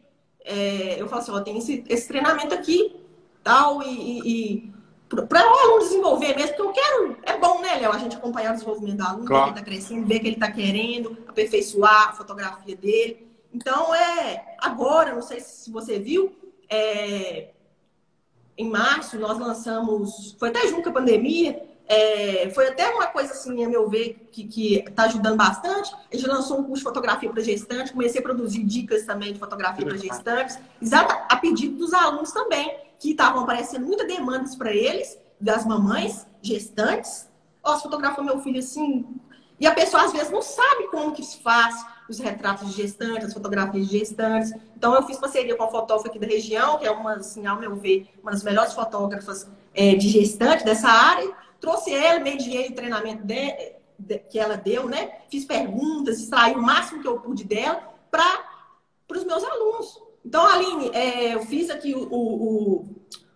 É, eu falo assim, ó, tem esse, esse treinamento aqui, tal, e, e para o aluno desenvolver mesmo, porque eu quero. É bom, né, Léo, a gente acompanhar o desenvolvimento do aluno, claro. ver que ele está crescendo, ver que ele está querendo, aperfeiçoar a fotografia dele. Então, é. Agora, não sei se você viu, é, em março nós lançamos. Foi até junto com a pandemia. É, foi até uma coisa assim, a meu ver, que está ajudando bastante. A gente lançou um curso de fotografia para gestante, comecei a produzir dicas também de fotografia para gestantes, exato, a pedido dos alunos também que estavam aparecendo muitas demandas para eles, das mamães, gestantes. Ó, você fotografou meu filho assim. E a pessoa às vezes não sabe como que se faz os retratos de gestantes, as fotografias de gestantes. Então eu fiz parceria com a fotógrafa aqui da região, que é uma, assim, ao meu ver, uma das melhores fotógrafas é, de gestante dessa área. Trouxe ela, mediei o treinamento de, de, que ela deu, né? Fiz perguntas, extraí o máximo que eu pude dela para os meus alunos. Então, Aline, é, eu fiz aqui o, o,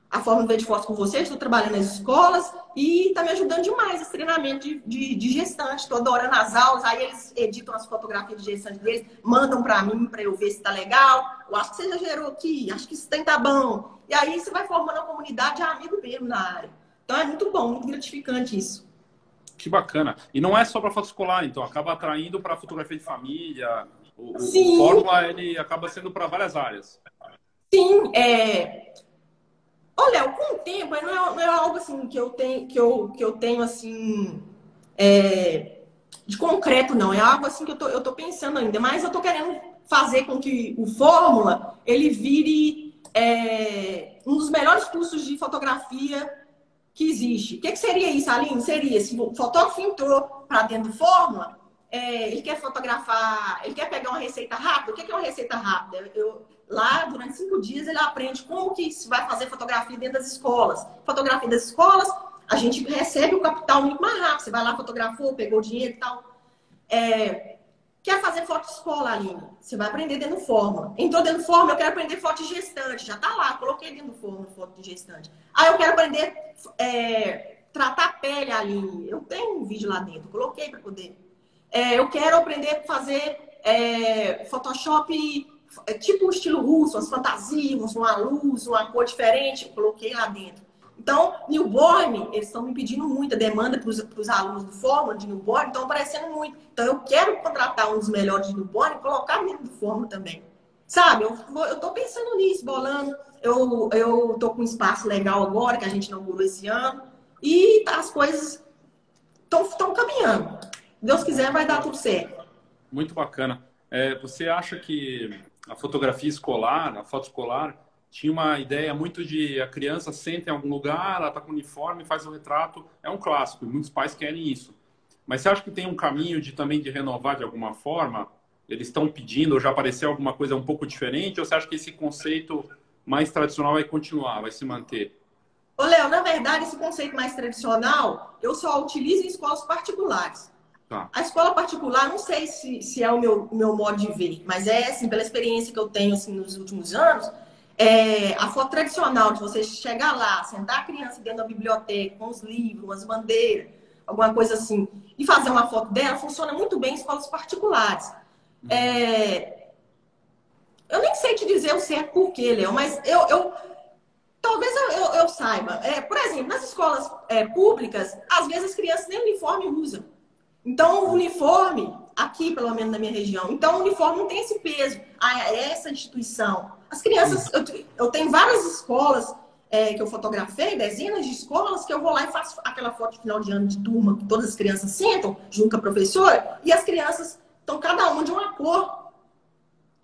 a forma de foto com você, estou trabalhando nas escolas e está me ajudando demais esse treinamento de, de, de gestante. Estou adorando as aulas, aí eles editam as fotografias de gestante deles, mandam para mim para eu ver se está legal. Eu acho que você já gerou aqui, acho que isso tem tá bom. E aí você vai formando uma comunidade de amigo mesmo na área. Então é muito bom, muito gratificante isso. Que bacana. E não é só para foto escolar, então acaba atraindo para fotografia de família, o, Sim. o Fórmula ele acaba sendo para várias áreas. Sim, é. Olha, com o tempo, não é, não é, algo assim que eu tenho, que eu, que eu tenho assim é, de concreto, não. É algo assim que eu tô, eu tô pensando ainda, mas eu tô querendo fazer com que o Fórmula ele vire é, um dos melhores cursos de fotografia que existe. O que, que seria isso, Aline? Seria se o fotógrafo entrou para dentro do Fórmula, é, ele quer fotografar, ele quer pegar uma receita rápida. O que é uma receita rápida? Eu, lá, durante cinco dias, ele aprende como que se vai fazer fotografia dentro das escolas. Fotografia das escolas, a gente recebe o capital muito mais rápido. Você vai lá, fotografou, pegou dinheiro e tal. É, quer fazer foto escola, Aline? Você vai aprender dentro Fórmula. Entrou dentro Fórmula, eu quero aprender foto de gestante. Já tá lá, coloquei dentro Fórmula foto de gestante. Aí eu quero aprender é, tratar a pele, Aline. Eu tenho um vídeo lá dentro, coloquei para poder é, eu quero aprender a fazer é, Photoshop é, tipo estilo russo, as fantasias, uma luz, uma cor diferente, coloquei lá dentro. Então, newborn, eles estão me pedindo muita demanda para os alunos do Fórmula de newborn, estão aparecendo muito. Então, eu quero contratar um dos melhores de newborn e colocar dentro do Fórmula também. Sabe, eu, tô pensando nisso, bolando. Eu, tô com um espaço legal agora, que a gente inaugurou esse ano. E tá, as coisas estão caminhando. Deus quiser, vai dar tudo certo. Muito bacana. É, você acha que a fotografia escolar, a foto escolar, tinha uma ideia muito de a criança senta em algum lugar, ela está com uniforme, faz um retrato. É um clássico, e muitos pais querem isso. Mas você acha que tem um caminho de também de renovar de alguma forma? Eles estão pedindo, ou já apareceu alguma coisa um pouco diferente? Ou você acha que esse conceito mais tradicional vai continuar, vai se manter? Ô, Léo, na verdade, esse conceito mais tradicional, eu só utilizo em escolas particulares. Tá. A escola particular, não sei se, se é o meu, meu modo de ver, mas é assim, pela experiência que eu tenho assim, nos últimos anos, é, a foto tradicional de você chegar lá, sentar a criança dentro da biblioteca com os livros, as bandeiras, alguma coisa assim, e fazer uma foto dela, funciona muito bem em escolas particulares. É, eu nem sei te dizer o certo porquê, Léo, mas eu, eu talvez eu, eu, eu saiba. É, por exemplo, nas escolas é, públicas, às vezes as crianças nem uniforme usam. Então, o uniforme, aqui, pelo menos na minha região, então o uniforme não tem esse peso. Ah, é essa instituição. As crianças, eu, eu tenho várias escolas é, que eu fotografei, dezenas de escolas, que eu vou lá e faço aquela foto de final de ano de turma, que todas as crianças sentam junto com a professora, e as crianças estão cada uma de uma cor.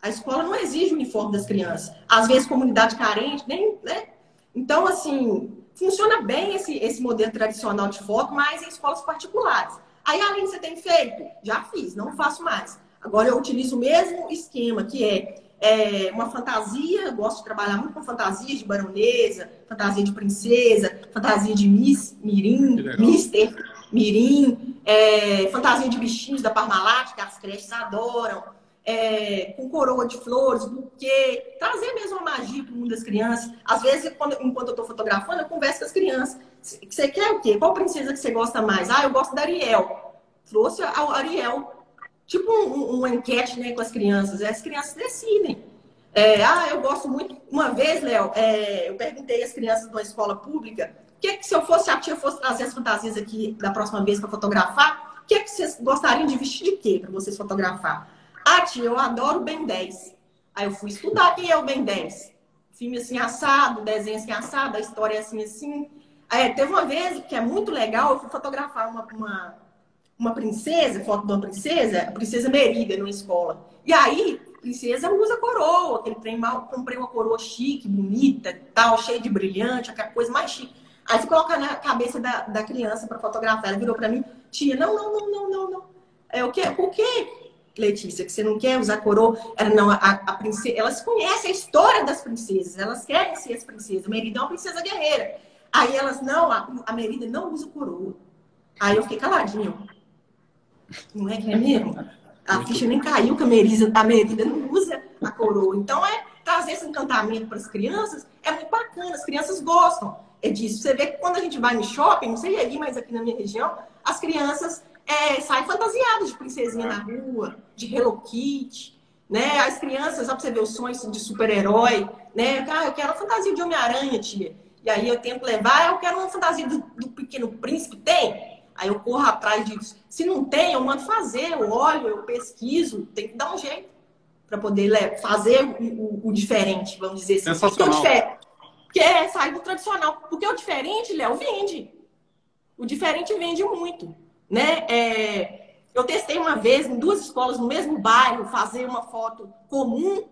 A escola não exige o uniforme das crianças. Às vezes, comunidade carente, nem, né? Então, assim, funciona bem esse, esse modelo tradicional de foto, mas em escolas particulares. Aí, além de você tem feito, já fiz, não faço mais. Agora eu utilizo o mesmo esquema, que é, é uma fantasia, gosto de trabalhar muito com fantasias de baronesa, fantasia de princesa, fantasia de Miss, Mirim, Mister, Mirim, é, fantasia de bichinhos da Parmalat, que as creches adoram é, com coroa de flores, buquê, trazer mesmo a magia para o mundo das crianças. Às vezes, quando, enquanto eu estou fotografando, eu converso com as crianças. Você quer o quê? Qual princesa que você gosta mais? Ah, eu gosto da Ariel. Trouxe a Ariel. Tipo um, uma enquete né, com as crianças. As crianças decidem. É, ah, eu gosto muito. Uma vez, Léo, é, eu perguntei às crianças de uma escola pública que, que se eu fosse a tia fosse trazer as fantasias aqui da próxima vez para fotografar, o que, que vocês gostariam de vestir de quê para vocês fotografar? Ah, tia, eu adoro o Ben 10. Aí eu fui estudar quem é o Ben 10. Filme assim assado, desenho assim assado, a história é assim assim. Teve uma vez que é muito legal, eu fui fotografar uma, uma, uma princesa, foto de uma princesa, a princesa Merida, numa escola. E aí, princesa usa coroa, aquele trem mal, comprei uma coroa chique, bonita, tal, cheia de brilhante, aquela coisa mais chique. Aí fui colocar na cabeça da, da criança para fotografar. Ela virou para mim, tia, não, não, não, não, não, não. É o quê? Por quê? Letícia, que você não quer usar coroa. Ela, não, a, a princesa, elas conhecem a história das princesas, elas querem ser as princesas. Merida é uma princesa guerreira. Aí elas, não, a, a Merida não usa coroa. Aí eu fiquei caladinho. Não é que é mesmo? A ficha nem caiu que a Merida, a Merida não usa a coroa. Então, é trazer esse encantamento para as crianças é muito bacana, as crianças gostam é disso. Você vê que quando a gente vai no shopping, não sei aí, mas aqui na minha região, as crianças é, saem fantasiadas de princesinha na rua, de Hello Kitty, né? As crianças, pra você ver os sonhos de super-herói, né? Ah, eu quero uma fantasia de Homem-Aranha, tia. E aí eu tento levar, eu quero uma fantasia do, do Pequeno Príncipe, tem? Aí eu corro atrás disso. Se não tem, eu mando fazer, eu olho, eu pesquiso, tem que dar um jeito para poder fazer o, o, o, diferente, vamos dizer assim. Sensacional. Que é sair do tradicional. Porque o diferente, Léo, vende. O diferente vende muito né? É, eu testei uma vez em duas escolas no mesmo bairro fazer uma foto comum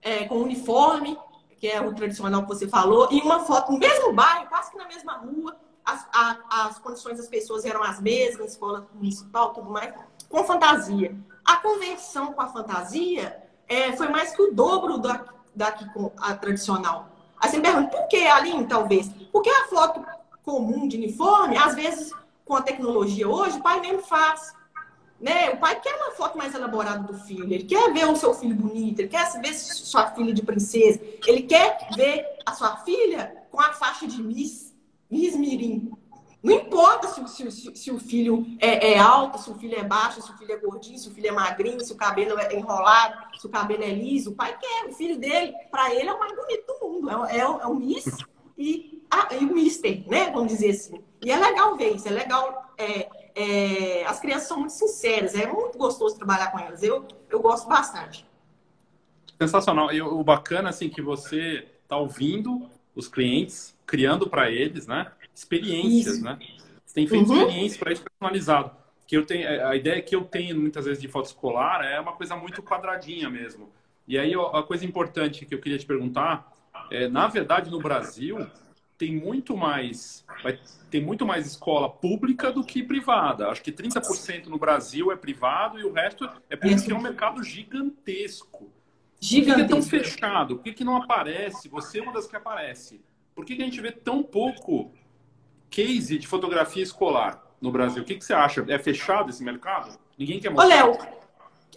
é, com uniforme, que é o tradicional que você falou, e uma foto no mesmo bairro, quase que na mesma rua. As, a, as condições das pessoas eram as mesmas, escola municipal, tudo mais, com fantasia. A conversão com a fantasia é, foi mais que o dobro da, daqui com a tradicional. Aí você me pergunta, por que, Aline, talvez? Porque a foto comum de uniforme, às vezes com a tecnologia hoje, o pai nem faz. Né? O pai quer uma foto mais elaborada do filho, ele quer ver o seu filho bonito, ele quer ver sua filha de princesa, ele quer ver a sua filha com a faixa de Miss, Miss Mirim. Não importa se, se, se o filho é, é, alto, se o filho é baixo, se o filho é gordinho, se o filho é magrinho, se o cabelo é enrolado, se o cabelo é liso. O pai quer, o filho dele, para ele, é o mais bonito do mundo. É, é, é o Miss e, a, e o Mister, né? Vamos dizer assim. E é legal ver isso, é legal. É, é, as crianças são muito sinceras, é muito gostoso trabalhar com elas. Eu, eu gosto bastante. Sensacional. E o bacana, assim, que você está ouvindo os clientes, criando para eles, né? Experiências, isso. né? Você tem feito uhum. experiência para isso personalizado. Que eu tenho, a ideia que eu tenho muitas vezes de foto escolar é uma coisa muito quadradinha mesmo. E aí a coisa importante que eu queria te perguntar é, na verdade, no Brasil, tem muito mais tem muito mais escola pública do que privada. Acho que 30% no Brasil é privado e o resto é porque é um mercado gigantesco. Gigantesco. Por que é tão fechado? Por que, que não aparece? Você é uma das que aparece. Por que, que a gente vê tão pouco case de fotografia escolar no Brasil? O que, que você acha? É fechado esse mercado? Ninguém quer mostrar? Ô, Léo,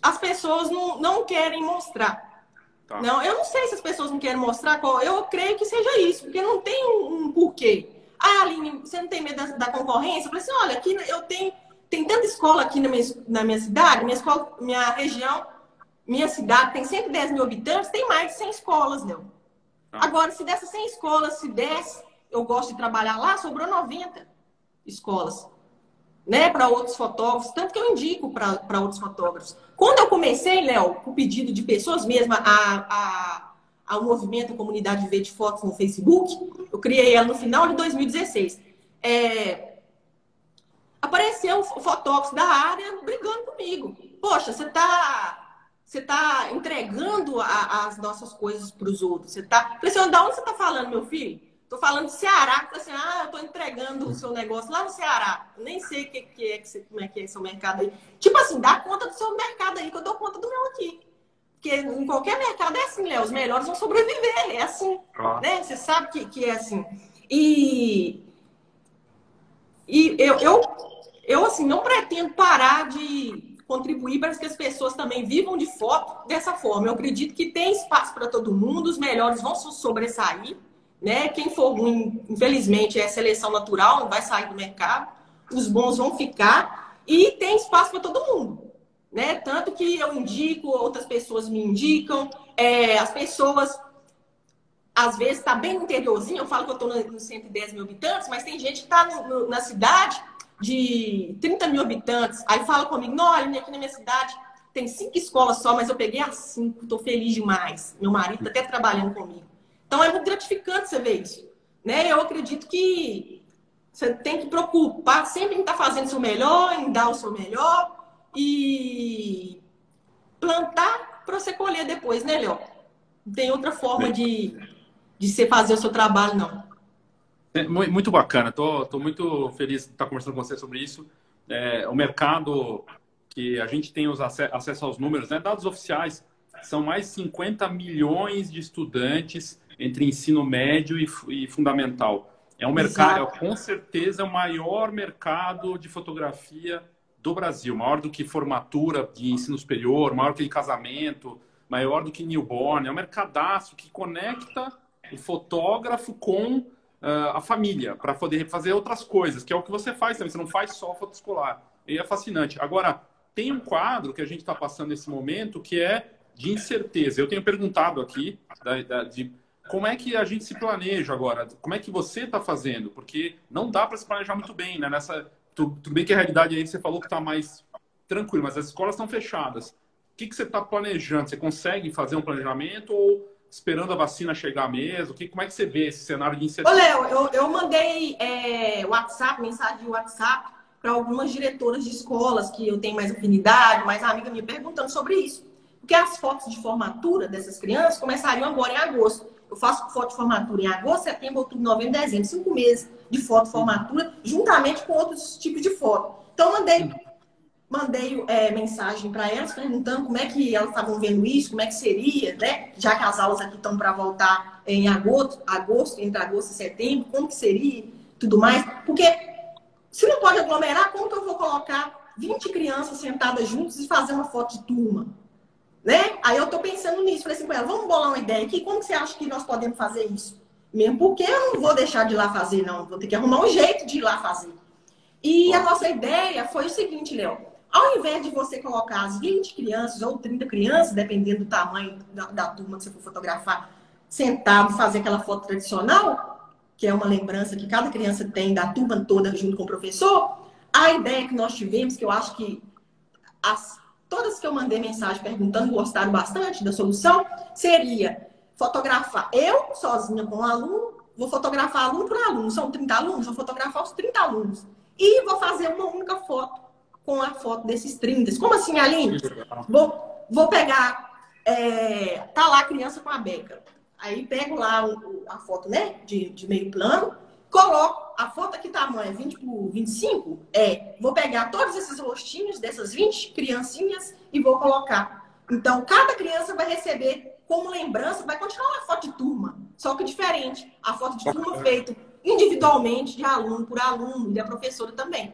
as pessoas não, não querem mostrar. Tá. Não, eu não sei se as pessoas não querem mostrar qual. Eu creio que seja isso, porque não tem um, um porquê. Ah, Aline, você não tem medo da, da, concorrência? Eu falei assim, olha, aqui eu tenho. Tem tanta escola aqui na minha, na minha cidade, minha, escola, minha região, minha cidade tem 110 mil habitantes, tem mais de 100 escolas, não. Tá. Agora, se dessas 100 escolas, se 10 eu gosto de trabalhar lá, sobrou 90 escolas né, para outros fotógrafos, tanto que eu indico para outros fotógrafos. Quando eu comecei, Léo, com o pedido de pessoas mesmo a, a, ao movimento Comunidade Ver de Fotos no Facebook, eu criei ela no final de 2016. É, apareceu fotógrafos da área brigando comigo. Poxa, você está você está entregando a, as nossas coisas para os outros. Você está. Falei assim, de onde você está falando, meu filho? Estou falando de Ceará, que assim, ah, eu estou entregando o seu negócio lá no Ceará. Nem sei que, que é, que você, como é que é seu mercado aí. Tipo assim, dá conta do seu mercado aí, que eu dou conta do meu aqui. Porque em qualquer mercado é assim, né? Os melhores vão sobreviver, é assim. Ah. Né? Você sabe que, que é assim. E, e eu, eu, eu, assim, não pretendo parar de contribuir para que as pessoas também vivam de foto dessa forma. Eu acredito que tem espaço para todo mundo, os melhores vão sobressair, né? Quem for ruim, infelizmente, é seleção natural, não vai sair do mercado. Os bons vão ficar e tem espaço para todo mundo, né? Tanto que eu indico, outras pessoas me indicam, é, as pessoas às vezes está bem no interiorzinho, eu falo que eu estou nos 110 mil habitantes, mas tem gente que está na cidade de 30 mil habitantes, aí fala comigo, não, olha, aqui na minha cidade tem cinco escolas só, mas eu peguei as cinco, estou feliz demais. Meu marido está até trabalhando comigo. Então é muito gratificante você ver isso. Né? Eu acredito que você tem que preocupar sempre em estar tá fazendo o seu melhor, em dar o seu melhor e plantar para você colher depois, né, Léo? Não tem outra forma de, de você fazer o seu trabalho, não. É, muito bacana, estou muito feliz de estar conversando com você sobre isso. É, o mercado que a gente tem os acesso aos números, né, dados oficiais, são mais 50 milhões de estudantes entre ensino médio e, e fundamental. É um mercado, Exato. com certeza, é o maior mercado de fotografia do Brasil, maior do que formatura de ensino superior, maior que casamento, maior do que newborn. É um mercadaço que conecta o fotógrafo com uh, a família, para poder fazer outras coisas, que é o que você faz também. Você não faz só foto escolar. E é fascinante. Agora, tem um quadro que a gente está passando nesse momento que é de incerteza. Eu tenho perguntado aqui da, da, de como é que a gente se planeja agora, como é que você está fazendo, porque não dá para se planejar muito bem, né? Nessa, tudo, bem que a realidade aí você falou que está mais tranquilo, mas as escolas estão fechadas. O que, que você está planejando? Você consegue fazer um planejamento ou esperando a vacina chegar mesmo? Que, como é que você vê esse cenário de incerteza? Ô, Léo, eu, eu mandei é, WhatsApp, mensagem de WhatsApp para algumas diretoras de escolas que eu tenho mais afinidade, mais amiga me perguntando sobre isso. Porque as fotos de formatura dessas crianças começariam agora em agosto. Eu faço foto de formatura em agosto, setembro, outubro, novembro, dezembro. Cinco meses de foto de formatura, juntamente com outros tipos de foto. Então, mandei mandei é, mensagem para elas perguntando como é que elas estavam vendo isso, como é que seria, né? Já que as aulas aqui estão para voltar em agosto, agosto, entre agosto e setembro, como que seria, tudo mais. Porque se não pode aglomerar, como que eu vou colocar 20 crianças sentadas juntas e fazer uma foto de turma? Né? Aí eu tô pensando nisso, falei assim com ela, vamos bolar uma ideia aqui, como que você acha que nós podemos fazer isso? Mesmo porque eu não vou deixar de ir lá fazer, não. Vou ter que arrumar um jeito de ir lá fazer. E a nossa ideia foi o seguinte, Léo. Ao invés de você colocar as 20 crianças ou 30 crianças, dependendo do tamanho da, da turma que você for fotografar, sentado, fazer aquela foto tradicional, que é uma lembrança que cada criança tem da turma toda junto com o professor, a ideia que nós tivemos, que eu acho que as, todas que eu mandei mensagem perguntando gostaram bastante da solução, seria fotografar eu sozinha com o aluno, vou fotografar aluno por aluno, são 30 alunos, vou fotografar os 30 alunos. E vou fazer uma única foto com a foto desses 30. Como assim, Aline? Vou, vou pegar. É, tá lá a criança com a beca. Aí pego lá o, a foto, né? De, de meio plano, coloco a foto aqui tamanho é 20 por 25. É, vou pegar todos esses rostinhos dessas 20 criancinhas e vou colocar. Então, cada criança vai receber como lembrança, vai continuar uma foto de turma, só que diferente. A foto de turma feita individualmente, de aluno por aluno, e da professora também.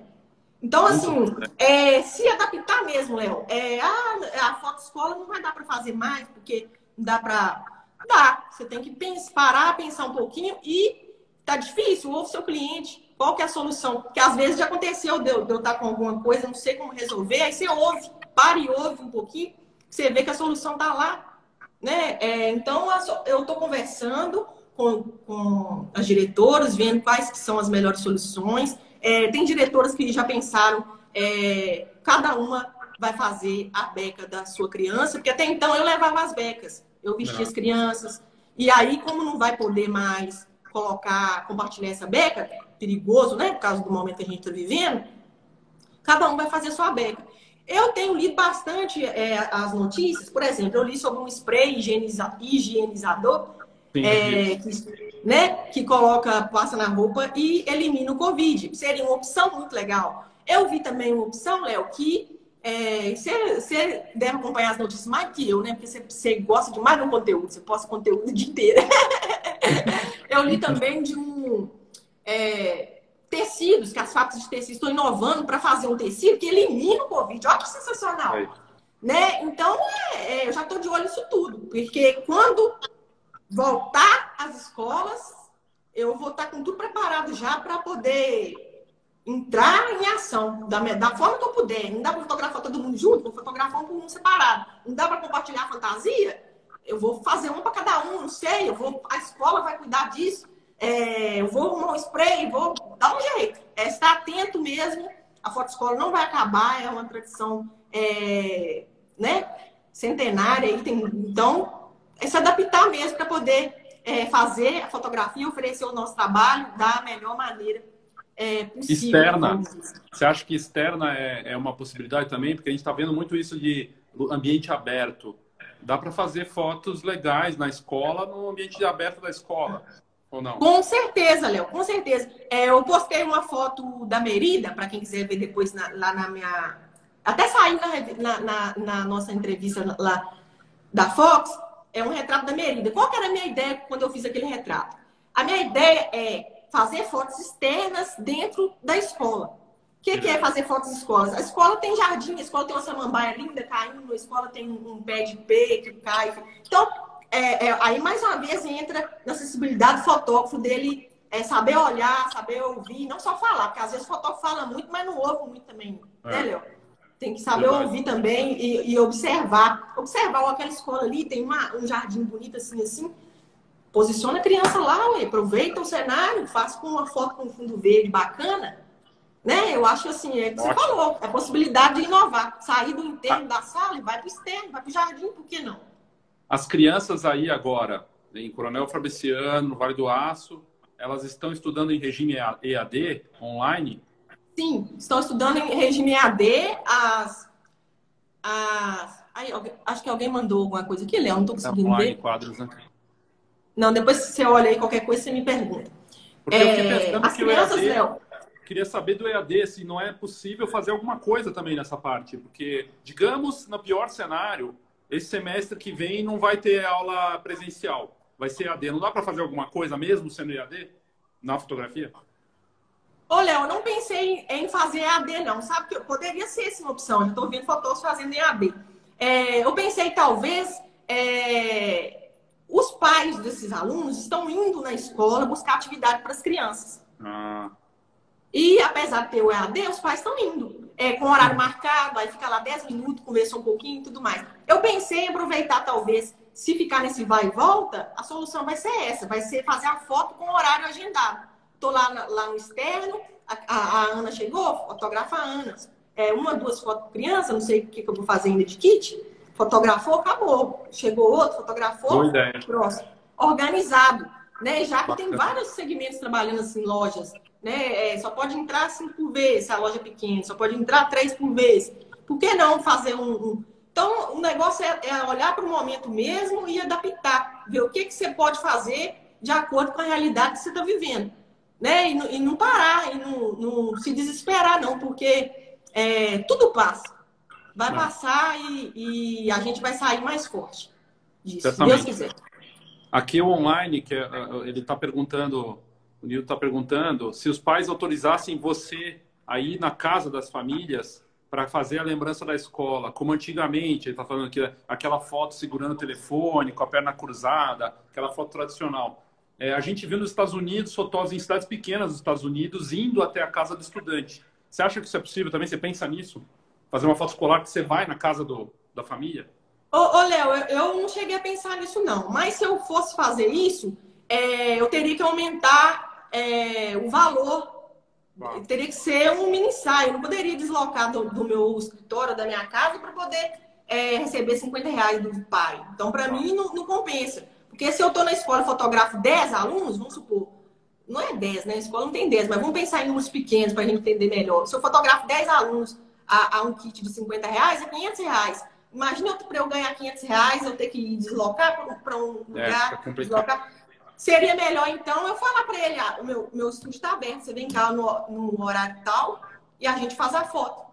Então, assim, é, se adaptar mesmo, Léo. É, ah, a foto escola não vai dar para fazer mais, porque não dá para. Dá. Você tem que pensar, parar, pensar um pouquinho e tá difícil. Ouve seu cliente. Qual que é a solução? Porque às vezes já aconteceu de eu, de eu estar com alguma coisa, não sei como resolver, aí você ouve, para e ouve um pouquinho, você vê que a solução tá lá. Né? É, então, eu estou conversando com, com as diretoras, vendo quais que são as melhores soluções é, tem diretoras que já pensaram, é, cada uma vai fazer a beca da sua criança, porque até então eu levava as becas, eu vestia as crianças, e aí, como não vai poder mais colocar, compartilhar essa beca, perigoso, né, por causa do momento que a gente está vivendo, cada um vai fazer a sua beca. Eu tenho lido bastante é, as notícias, por exemplo, eu li sobre um spray higieniza higienizador Sim, é, que, né, que coloca, passa na roupa e elimina o Covid. Seria uma opção muito legal. Eu vi também uma opção, Léo, que é, você, você deve acompanhar as notícias mais que eu, né? Porque você, você gosta de mais um conteúdo, você posta conteúdo o dia inteiro. eu li também de um. É, tecidos, que as fábricas de tecido estão inovando para fazer um tecido que elimina o Covid. Olha que sensacional. É. Né? Então, é, é eu já estou de olho nisso tudo. Porque quando voltar às escolas, eu vou estar com tudo preparado já para poder entrar em ação da, da forma que eu puder. Não dá para fotografar todo mundo junto, vou fotografar um por um separado. Não dá para compartilhar a fantasia? Eu vou fazer um para cada um, não sei. Eu vou, a escola vai cuidar disso é, eu vou arrumar um spray, vou dar um jeito. É estar atento mesmo. A foto escola não vai acabar, é uma tradição é, né, centenária. então, é se adaptar mesmo para poder é, fazer a fotografia, oferecer o nosso trabalho da melhor maneira é, possível. Externa. Você acha que externa é, é uma possibilidade também? Porque a gente está vendo muito isso de ambiente aberto. Dá para fazer fotos legais na escola, no ambiente aberto da escola. Ou não? Com certeza, Léo, com certeza. É, eu postei uma foto da Merida, para quem quiser ver depois na, lá na minha. Até saiu na, na, na, nossa entrevista lá da Fox, é um retrato da Merida. Qual que era a minha ideia quando eu fiz aquele retrato? A minha ideia é fazer fotos externas dentro da escola. O que, que, é fazer fotos de escolas? A escola tem jardim, a escola tem uma samambaia linda caindo, a escola tem um pé de pé que cai. Então, é, é, aí mais uma vez entra na sensibilidade do fotógrafo dele é, saber olhar, saber ouvir, não só falar, porque às vezes o fotógrafo fala muito, mas não ouve muito também, é. né, Léo? Tem que saber Verdade. ouvir também e, e, observar. Observar aquela escola ali, tem uma, um jardim bonito assim, assim. Posiciona a criança lá, ué, aproveita o cenário, faz com uma foto com fundo verde bacana. Né? Eu acho assim, é que você falou, é a possibilidade de inovar. Sair do interno ah. da sala e vai para o externo, vai para o jardim, por que não? As crianças aí agora, em Coronel Fabriciano, no Vale do Aço, elas estão estudando em regime EAD, online? Sim, estão estudando em regime EAD. As, as... Aí, acho que alguém mandou alguma coisa aqui, Léo, não estou conseguindo online, ver. quadros, né? Não, depois você olha aí qualquer coisa, você me pergunta. Porque é, as crianças, EAD... Léo, queria saber do EAD se não é possível fazer alguma coisa também nessa parte, porque digamos no pior cenário esse semestre que vem não vai ter aula presencial, vai ser AD. Não dá para fazer alguma coisa mesmo sendo EAD na fotografia? Ô, Léo, eu não pensei em fazer AD, não. Sabe que poderia ser essa uma opção. Estou vendo fotógrafos fazendo EAD. É, eu pensei, talvez, é, os pais desses alunos estão indo na escola buscar atividade para as crianças. Ah. E, apesar de ter o EAD, os pais estão indo é, com horário marcado, aí fica lá 10 minutos, conversa um pouquinho e tudo mais. Eu pensei em aproveitar, talvez, se ficar nesse vai e volta, a solução vai ser essa, vai ser fazer a foto com horário agendado. Tô lá, lá no externo, a, a, a Ana chegou, fotografa a Ana. É, uma, duas fotos criança, não sei o que, que eu vou fazer ainda de kit. Fotografou, acabou. Chegou outro, fotografou, próximo. Organizado. Né? Já que tem vários segmentos trabalhando assim, lojas né? É, só pode entrar cinco por vez, se a loja é pequena, só pode entrar três por vez. Por que não fazer um. um... Então, o negócio é, é olhar para o momento mesmo e adaptar, ver o que, que você pode fazer de acordo com a realidade que você está vivendo. Né? E, e, não parar, e não, não, se desesperar, não, porque é, tudo passa. Vai não. passar e, e, a gente vai sair mais forte disso, se Deus quiser. Aqui o online, que é, ele está perguntando o Nildo está perguntando se os pais autorizassem você a ir na casa das famílias para fazer a lembrança da escola, como antigamente, ele está falando que aquela foto segurando o telefone, com a perna cruzada, aquela foto tradicional. É, a gente viu nos Estados Unidos fotógrafos em cidades pequenas dos Estados Unidos indo até a casa do estudante. Você acha que isso é possível também? Você pensa nisso? Fazer uma foto escolar que você vai na casa do, da família? Ô, ô Léo, eu, eu não cheguei a pensar nisso não. Mas se eu fosse fazer isso, é, eu teria que aumentar é, o valor. Teria que ser um mini ensaio. Eu não poderia deslocar do, do meu escritório, da minha casa, para poder é, receber 50 reais do pai. Então, para mim, não, não, compensa. Porque se eu estou na escola e fotografo 10 alunos, vamos supor, não é 10, né? A escola não tem 10, mas vamos pensar em números pequenos para a gente entender melhor. Se eu fotografo 10 alunos a, a um kit de 50 reais, é 500 reais. Imagina para eu ganhar 500 reais, eu ter que deslocar para um é, lugar, é, deslocar. Seria melhor, então, eu falar para ele, ah, o meu, meu estúdio está aberto, você vem cá no, no horário tal e a gente faz a foto.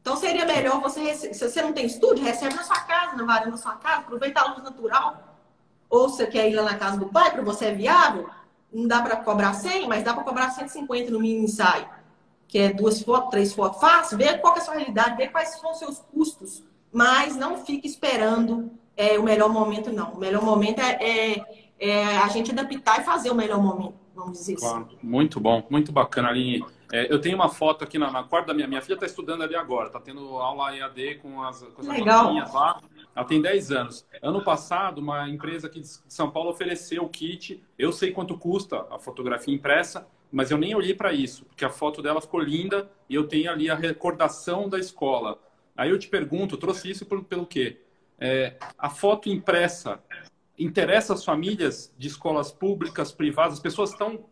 Então, seria melhor você, se você não tem estúdio, recebe na sua casa, na varanda da sua casa, aproveita a luz natural. Ou você quer ir lá na casa do pai, para você é viável, não dá para cobrar 100, mas dá para cobrar 150 no mini ensaio. Que é duas fotos, três fotos. Faça, vê qual é a sua realidade, vê quais são os seus custos. Mas não fique esperando é, o melhor momento, não. O melhor momento é, é é, a gente adaptar e fazer o melhor momento, vamos dizer assim. claro. assim. Muito bom, muito bacana, Aline. É, eu tenho uma foto aqui na, na quarta da minha, minha filha está estudando ali agora, está tendo aula EAD com as, com as Legal. lá. Ela tem 10 anos. Ano passado, uma empresa aqui de São Paulo ofereceu o kit. Eu sei quanto custa a fotografia impressa, mas eu nem olhei para isso, porque a foto dela ficou linda e eu tenho ali a recordação da escola. Aí eu te pergunto, trouxe isso pelo, pelo quê? É, a foto impressa, interessa as famílias de escolas públicas, privadas? As pessoas estão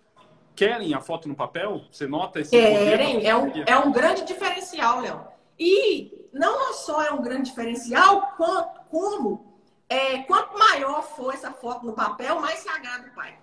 querem a foto no papel? Você nota esse Querem, é um, é um grande diferencial, Léo. E não só é um grande diferencial, quanto, como é, quanto maior for essa foto no papel, mais se agrada o pai.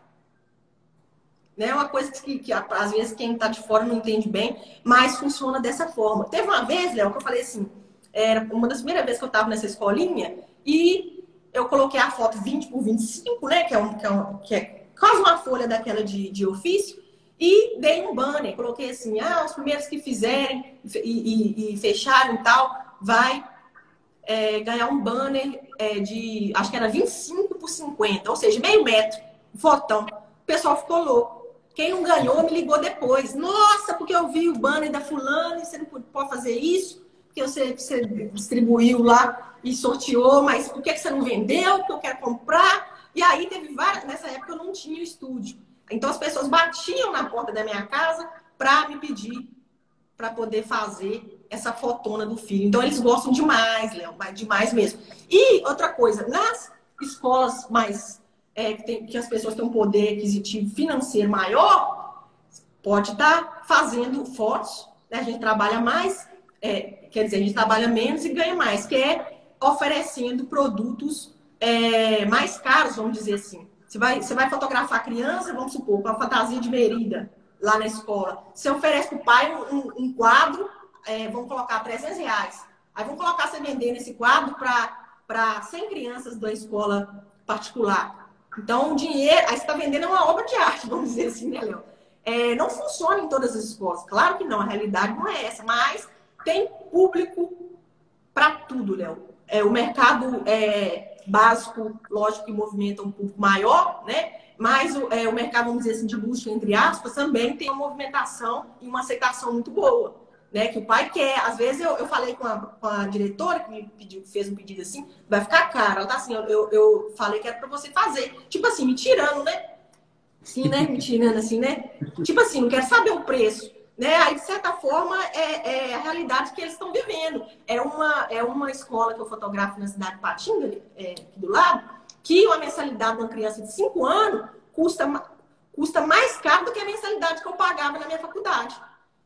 É uma coisa que, que às vezes quem está de fora não entende bem, mas funciona dessa forma. Teve uma vez, Léo, que eu falei assim, era uma das primeiras vezes que eu estava nessa escolinha, e eu coloquei a foto 20 por 25, né? Que é, um, que é, um, que é quase uma folha daquela de, de ofício. E dei um banner, coloquei assim, ah, os primeiros que fizerem e, e, e fecharem e tal, vai é, ganhar um banner é, de, acho que era 25 por 50, ou seja, meio metro, fotão. O pessoal ficou louco. Quem não ganhou me ligou depois. Nossa, porque eu vi o banner da fulana e você não pode fazer isso, porque você, você distribuiu lá e sorteou, mas por que, que você não vendeu? Porque eu quero comprar. E aí teve várias. Nessa época eu não tinha estúdio. Então as pessoas batiam na porta da minha casa para me pedir para poder fazer essa fotona do filho. Então eles gostam demais, Léo, demais mesmo. E outra coisa, nas escolas mais é, que, tem, que, as pessoas têm um poder aquisitivo financeiro maior, pode estar tá fazendo fotos. Né? A gente trabalha mais, é, quer dizer, a gente trabalha menos e ganha mais, que é oferecendo produtos é, mais caros, vamos dizer assim. Você vai, você vai fotografar a criança, vamos supor, com a fantasia de merida lá na escola. Você oferece para o pai um, um quadro, é, vamos colocar 300 reais. Aí vamos colocar você vendendo esse quadro para 100 crianças da escola particular. Então, o dinheiro, aí você está vendendo uma obra de arte, vamos dizer assim, né, Léo? É, não funciona em todas as escolas. Claro que não, a realidade não é essa, mas tem público para tudo, Léo é, o mercado é, básico, lógico que movimenta um pouco maior, né? Mas o, é, o mercado, vamos dizer assim, de luxo, entre aspas, também tem uma movimentação e uma aceitação muito boa. Né, que o pai quer. Às vezes eu, eu falei com a, com a diretora que me pediu, fez um pedido assim, vai ficar caro. Ela tá assim, eu, eu, eu falei que era para você fazer. Tipo assim, me tirando, né? Sim, né? Me tirando assim, né? Tipo assim, não quero saber o preço. Né? Aí, de certa forma, é, é a realidade que eles estão vivendo. É uma, é uma escola que eu fotografo na cidade de Patinga, é, aqui do lado, que uma mensalidade de uma criança de 5 anos custa, custa mais caro do que a mensalidade que eu pagava na minha faculdade.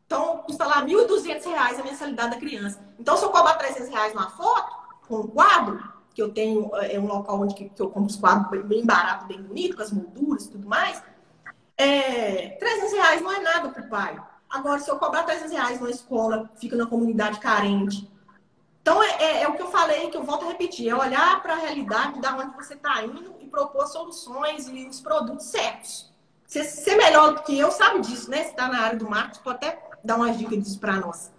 Então, custa lá R$ 1.200 a mensalidade da criança. Então, se eu cobrar 300 reais numa foto, com um quadro, que eu tenho, é um local onde que, que eu compro os quadros bem barato, bem bonito, com as molduras e tudo mais, é, 300 reais não é nada para o pai. Agora, se eu cobrar 300 reais numa escola, fica na comunidade carente. Então, é, é, é, o que eu falei, que eu volto a repetir. É olhar para a realidade da onde você está indo e propor soluções e os produtos certos. Você melhor do que eu sabe disso, né? Você está na área do marketing, pode até dar umas dicas disso para nós.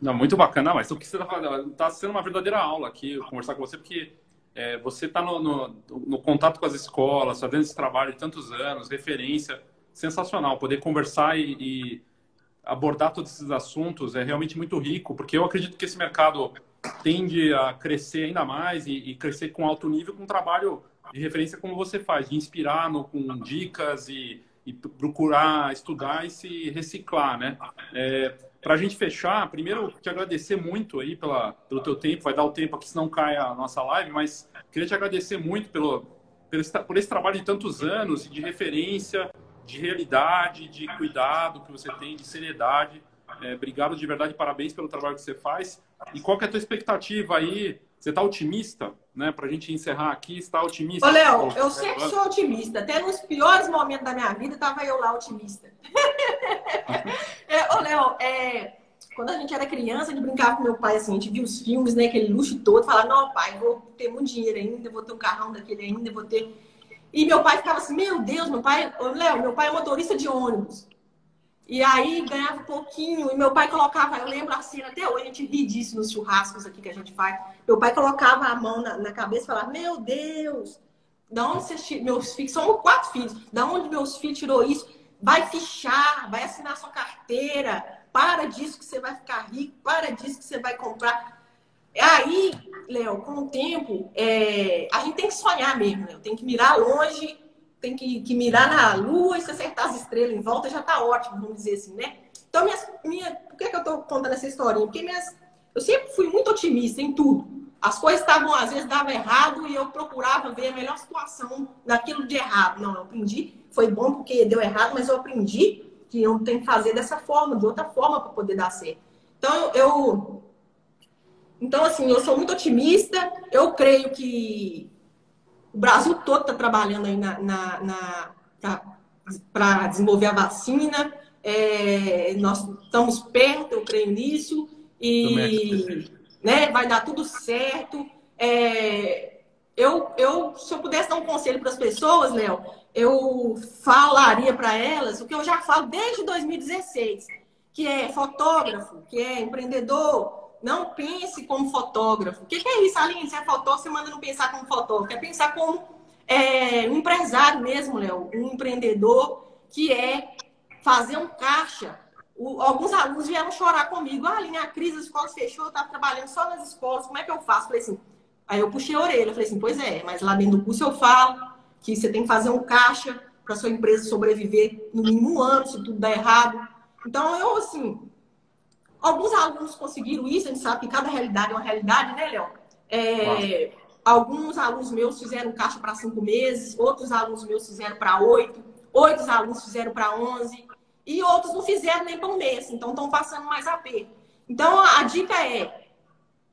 Não, muito bacana, mas o que você está falando está sendo uma verdadeira aula aqui, conversar com você, porque é, você está no, no, no, contato com as escolas, fazendo esse trabalho de tantos anos, referência, sensacional, poder conversar e, e abordar todos esses assuntos é realmente muito rico, porque eu acredito que esse mercado tende a crescer ainda mais e, e crescer com alto nível com um trabalho de referência como você faz, de inspirar no, com dicas e, e, procurar estudar e se reciclar, né? É, Para a gente fechar, primeiro te agradecer muito aí pela, pelo teu tempo, vai dar o tempo aqui se não cai a nossa live, mas queria te agradecer muito pelo, pelo por esse trabalho de tantos anos e de referência de realidade, de cuidado que você tem, de seriedade. É, obrigado de verdade, parabéns pelo trabalho que você faz. E qual que é a tua expectativa aí? Você está otimista, né? Para a gente encerrar aqui, está otimista? Ô, Léo, eu sempre sou otimista. Até nos piores momentos da minha vida, estava eu lá otimista. é, ô, Léo, é, quando a gente era criança, a gente brincava com meu pai, assim, a gente via os filmes, né? Aquele luxo todo, falava, não, pai, vou ter muito dinheiro ainda, vou ter um carrão daquele ainda, vou ter... E meu pai ficava assim, meu Deus, meu pai... Léo, meu pai é motorista de ônibus. E aí ganhava um pouquinho, e meu pai colocava, eu lembro assim, até hoje a gente ri disso nos churrascos aqui que a gente faz. Meu pai colocava a mão na, na cabeça e falava, meu Deus, da onde você meus filhos, são quatro filhos, da onde meus filhos tirou isso? Vai fichar, vai assinar sua carteira, para disso que você vai ficar rico, para disso que você vai comprar. Aí, Léo, com o tempo, é, a gente tem que sonhar mesmo, Léo, tem que mirar longe tem que, que mirar na lua e se acertar as estrelas em volta já tá ótimo, vamos dizer assim, né? Então, minhas, minha, por que, que eu tô contando essa historinha? Porque minhas, eu sempre fui muito otimista em tudo. As coisas estavam, às vezes, davam errado e eu procurava ver a melhor situação daquilo de errado. Não, eu aprendi. Foi bom porque deu errado, mas eu aprendi que eu tenho que fazer dessa forma, de outra forma, para poder dar certo. Então, eu. Então, assim, eu sou muito otimista. Eu creio que o Brasil todo está trabalhando aí na, na, na para desenvolver a vacina. É, nós estamos perto, eu creio nisso. E né, vai dar tudo certo. É, eu, eu, se eu pudesse dar um conselho para as pessoas, Léo, eu falaria para elas o que eu já falo desde 2016, que é fotógrafo, que é empreendedor, não pense como fotógrafo. O que, que é isso, Aline? Você é fotógrafo, você manda não pensar como fotógrafo. É pensar como é, um empresário mesmo, Léo. Um empreendedor que é fazer um caixa. O, alguns alunos vieram chorar comigo. Ah, Aline, a crise das escolas fechou, eu estava trabalhando só nas escolas. Como é que eu faço? Falei assim. Aí eu puxei a orelha. Falei assim, pois é, mas lá dentro do curso eu falo que você tem que fazer um caixa para sua empresa sobreviver no mínimo um ano, se tudo der errado. Então, eu, assim, Alguns alunos conseguiram isso, a gente sabe que cada realidade é uma realidade, né, Léo? É, alguns alunos meus fizeram caixa para cinco meses, outros alunos meus fizeram para oito, oito alunos fizeram para onze, e outros não fizeram nem para um mês, então estão passando mais aperto. Então, a dica é: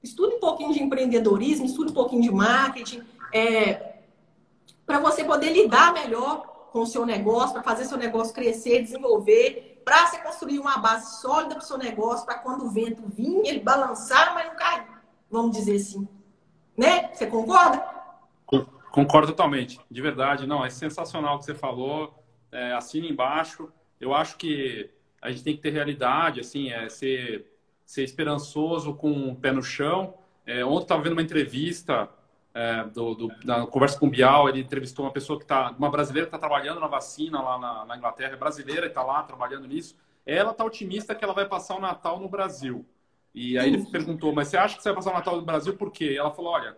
estude um pouquinho de empreendedorismo, estude um pouquinho de marketing, é, para você poder lidar melhor com o seu negócio, para fazer seu negócio crescer, desenvolver para você construir uma base sólida para o seu negócio, para quando o vento vir, ele balançar, mas não cair. Vamos dizer assim. Né? Você concorda? Concordo totalmente, de verdade. Não, é sensacional o que você falou. É, assina embaixo. Eu acho que a gente tem que ter realidade, assim, é ser, ser esperançoso com o pé no chão. É, ontem estava vendo uma entrevista é, do, do, da conversa com o Bial, ele entrevistou uma pessoa que está, uma brasileira que está trabalhando na vacina lá na, na Inglaterra, é brasileira e está lá trabalhando nisso. Ela está otimista que ela vai passar o Natal no Brasil. E aí ele perguntou, mas você acha que você vai passar o Natal no Brasil por quê? E ela falou, olha,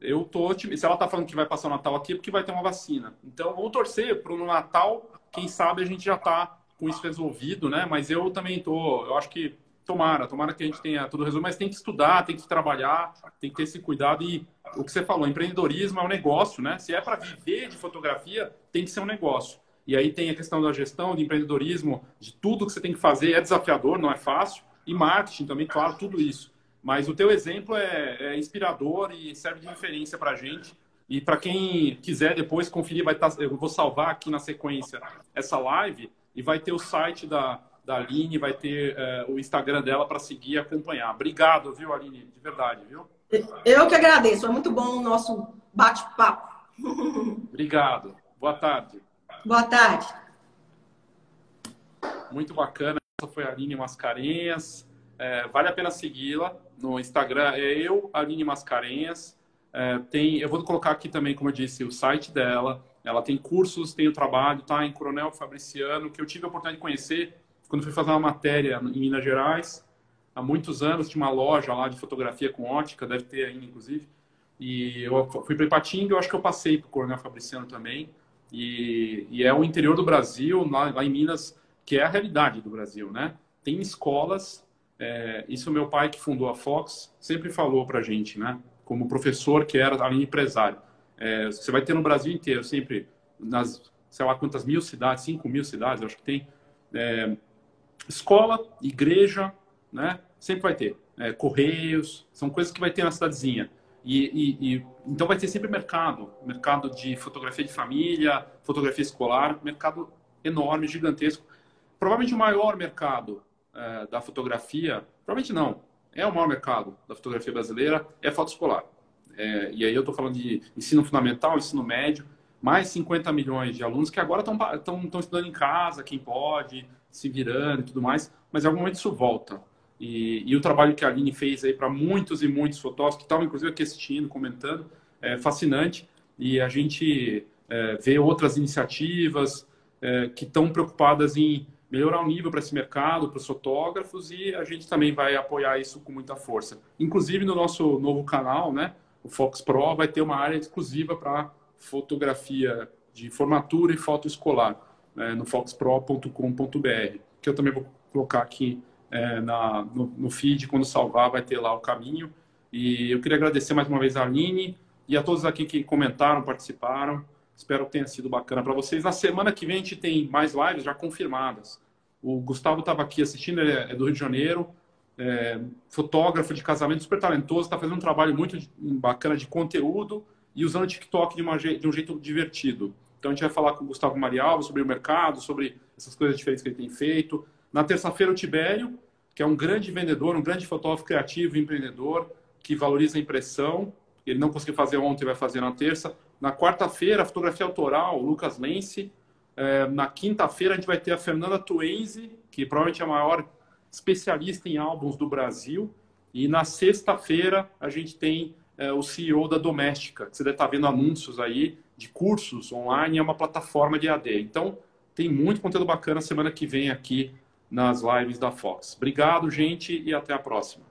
eu tô otimista. Se ela está falando que vai passar o Natal aqui, é porque vai ter uma vacina. Então, vamos torcer para o Natal, quem sabe a gente já está com isso resolvido, né? Mas eu também tô, eu acho que tomara, tomara que a gente tenha tudo resolvido, mas tem que estudar, tem que trabalhar, tem que ter esse cuidado e o que você falou, empreendedorismo é um negócio, né? Se é para viver de fotografia, tem que ser um negócio. E aí tem a questão da gestão, de empreendedorismo, de tudo que você tem que fazer, é desafiador, não é fácil. E marketing também, claro, tudo isso. Mas o teu exemplo é, é inspirador e serve de referência para a gente. E para quem quiser depois conferir, vai estar, tá, eu vou salvar aqui na sequência essa live e vai ter o site da, da Aline, vai ter é, o Instagram dela para seguir e acompanhar. Obrigado, viu, Aline? De verdade, viu? Eu que agradeço, é muito bom o nosso bate-papo. Obrigado. Boa tarde. Boa tarde. Muito bacana. Essa foi a Aline Mascarenhas. É, vale a pena segui-la no Instagram. É eu, Aline Mascarenhas. É, tem, eu vou colocar aqui também, como eu disse, o site dela. Ela tem cursos, tem o trabalho, tá? Em Coronel Fabriciano, que eu tive a oportunidade de conhecer quando fui fazer uma matéria em Minas Gerais há muitos anos, tinha uma loja lá de fotografia com ótica, deve ter ainda, inclusive. E eu fui para Ipatinga, eu acho que eu passei para o Coronel Fabriciano também. E, e, é o interior do Brasil, lá, lá, em Minas, que é a realidade do Brasil, né? Tem escolas, é, isso meu pai que fundou a Fox sempre falou para gente, né? Como professor que era além empresário. É, você vai ter no Brasil inteiro, sempre nas, sei lá quantas mil cidades, cinco mil cidades, acho que tem, é, escola, igreja, né? Sempre vai ter. É, correios, são coisas que vai ter na cidadezinha. E, e, e, então vai ter sempre mercado, mercado de fotografia de família, fotografia escolar, mercado enorme, gigantesco. Provavelmente o maior mercado é, da fotografia, provavelmente não, é o maior mercado da fotografia brasileira, é foto escolar. É, e aí eu estou falando de ensino fundamental, ensino médio, mais 50 milhões de alunos que agora estão estudando em casa, quem pode, se virando e tudo mais, mas em algum momento isso volta. E, e o trabalho que a Aline fez aí para muitos e muitos fotógrafos que estavam inclusive aqui assistindo, comentando, é fascinante. E a gente é, vê outras iniciativas é, que estão preocupadas em melhorar o nível para esse mercado, para os fotógrafos, e a gente também vai apoiar isso com muita força. Inclusive no nosso novo canal, né, o Fox Pro, vai ter uma área exclusiva para fotografia de formatura e foto escolar, né, no foxpro.com.br, que eu também vou colocar aqui é, na, no, no, feed, quando salvar vai ter lá o caminho. E eu queria agradecer mais uma vez a Aline e a todos aqui que comentaram, participaram. Espero que tenha sido bacana para vocês. Na semana que vem a gente tem mais lives já confirmadas. O Gustavo estava aqui assistindo, ele é do Rio de Janeiro, é, fotógrafo de casamento super talentoso, está fazendo um trabalho muito bacana de conteúdo e usando o TikTok de, uma, de um jeito divertido. Então a gente vai falar com o Gustavo Marialva sobre o mercado, sobre essas coisas diferentes que ele tem feito. Na terça-feira, o Tibério, que é um grande vendedor, um grande fotógrafo criativo empreendedor, que valoriza a impressão. Ele não conseguiu fazer ontem, vai fazer na terça. Na quarta-feira, a fotografia autoral, Lucas Lense. É, na quinta-feira, a gente vai ter a Fernanda Tuenzi, que provavelmente é a maior especialista em álbuns do Brasil. E na sexta-feira, a gente tem é, o CEO da Doméstica, você deve estar vendo anúncios aí de cursos online, é uma plataforma de AD. Então, tem muito conteúdo bacana semana que vem aqui nas lives da Fox. Obrigado, gente, e até a próxima.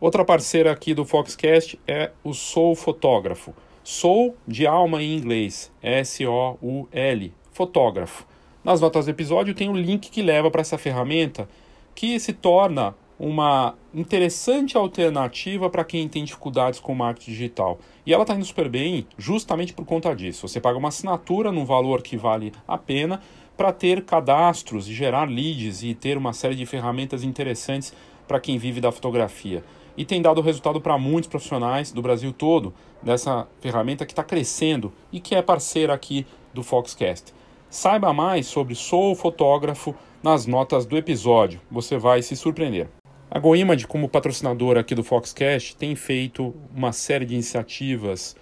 Outra parceira aqui do Foxcast é o Soul Fotógrafo. Soul de alma em inglês, S-O-U-L, fotógrafo. Nas notas do episódio tem um link que leva para essa ferramenta que se torna uma interessante alternativa para quem tem dificuldades com marketing digital. E ela está indo super bem justamente por conta disso. Você paga uma assinatura num valor que vale a pena para ter cadastros e gerar leads e ter uma série de ferramentas interessantes para quem vive da fotografia. E tem dado resultado para muitos profissionais do Brasil todo dessa ferramenta que está crescendo e que é parceira aqui do Foxcast. Saiba mais sobre Sou Fotógrafo nas notas do episódio, você vai se surpreender. A GoImage, como patrocinadora aqui do Foxcast, tem feito uma série de iniciativas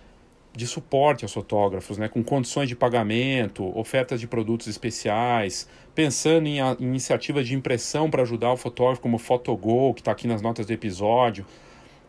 de suporte aos fotógrafos, né, com condições de pagamento, ofertas de produtos especiais, pensando em, a, em iniciativas de impressão para ajudar o fotógrafo, como o Photogol, que está aqui nas notas do episódio.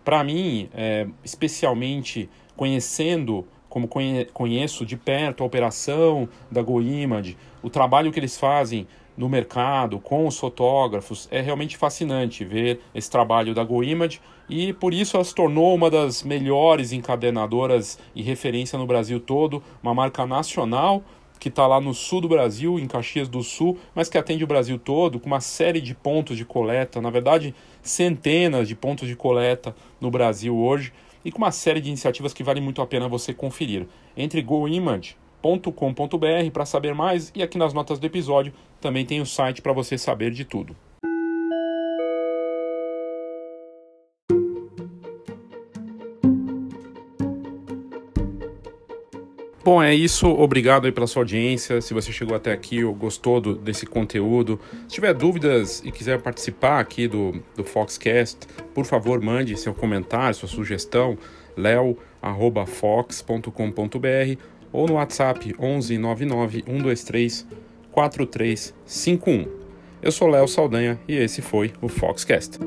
Para mim, é, especialmente conhecendo, como conhe, conheço de perto a operação da GoImage, o trabalho que eles fazem no mercado, com os fotógrafos. É realmente fascinante ver esse trabalho da GoImage e por isso ela se tornou uma das melhores encadenadoras e referência no Brasil todo, uma marca nacional que está lá no sul do Brasil, em Caxias do Sul, mas que atende o Brasil todo, com uma série de pontos de coleta, na verdade, centenas de pontos de coleta no Brasil hoje, e com uma série de iniciativas que vale muito a pena você conferir. Entre GoImage com.br para saber mais e aqui nas notas do episódio também tem o site para você saber de tudo. Bom, é isso. Obrigado aí pela sua audiência. Se você chegou até aqui ou gostou do, desse conteúdo, se tiver dúvidas e quiser participar aqui do, do Foxcast, por favor, mande seu comentário, sua sugestão, leo.fox.com.br ou no WhatsApp 11 99 123 4351. Eu sou Léo Saldanha e esse foi o Foxcast.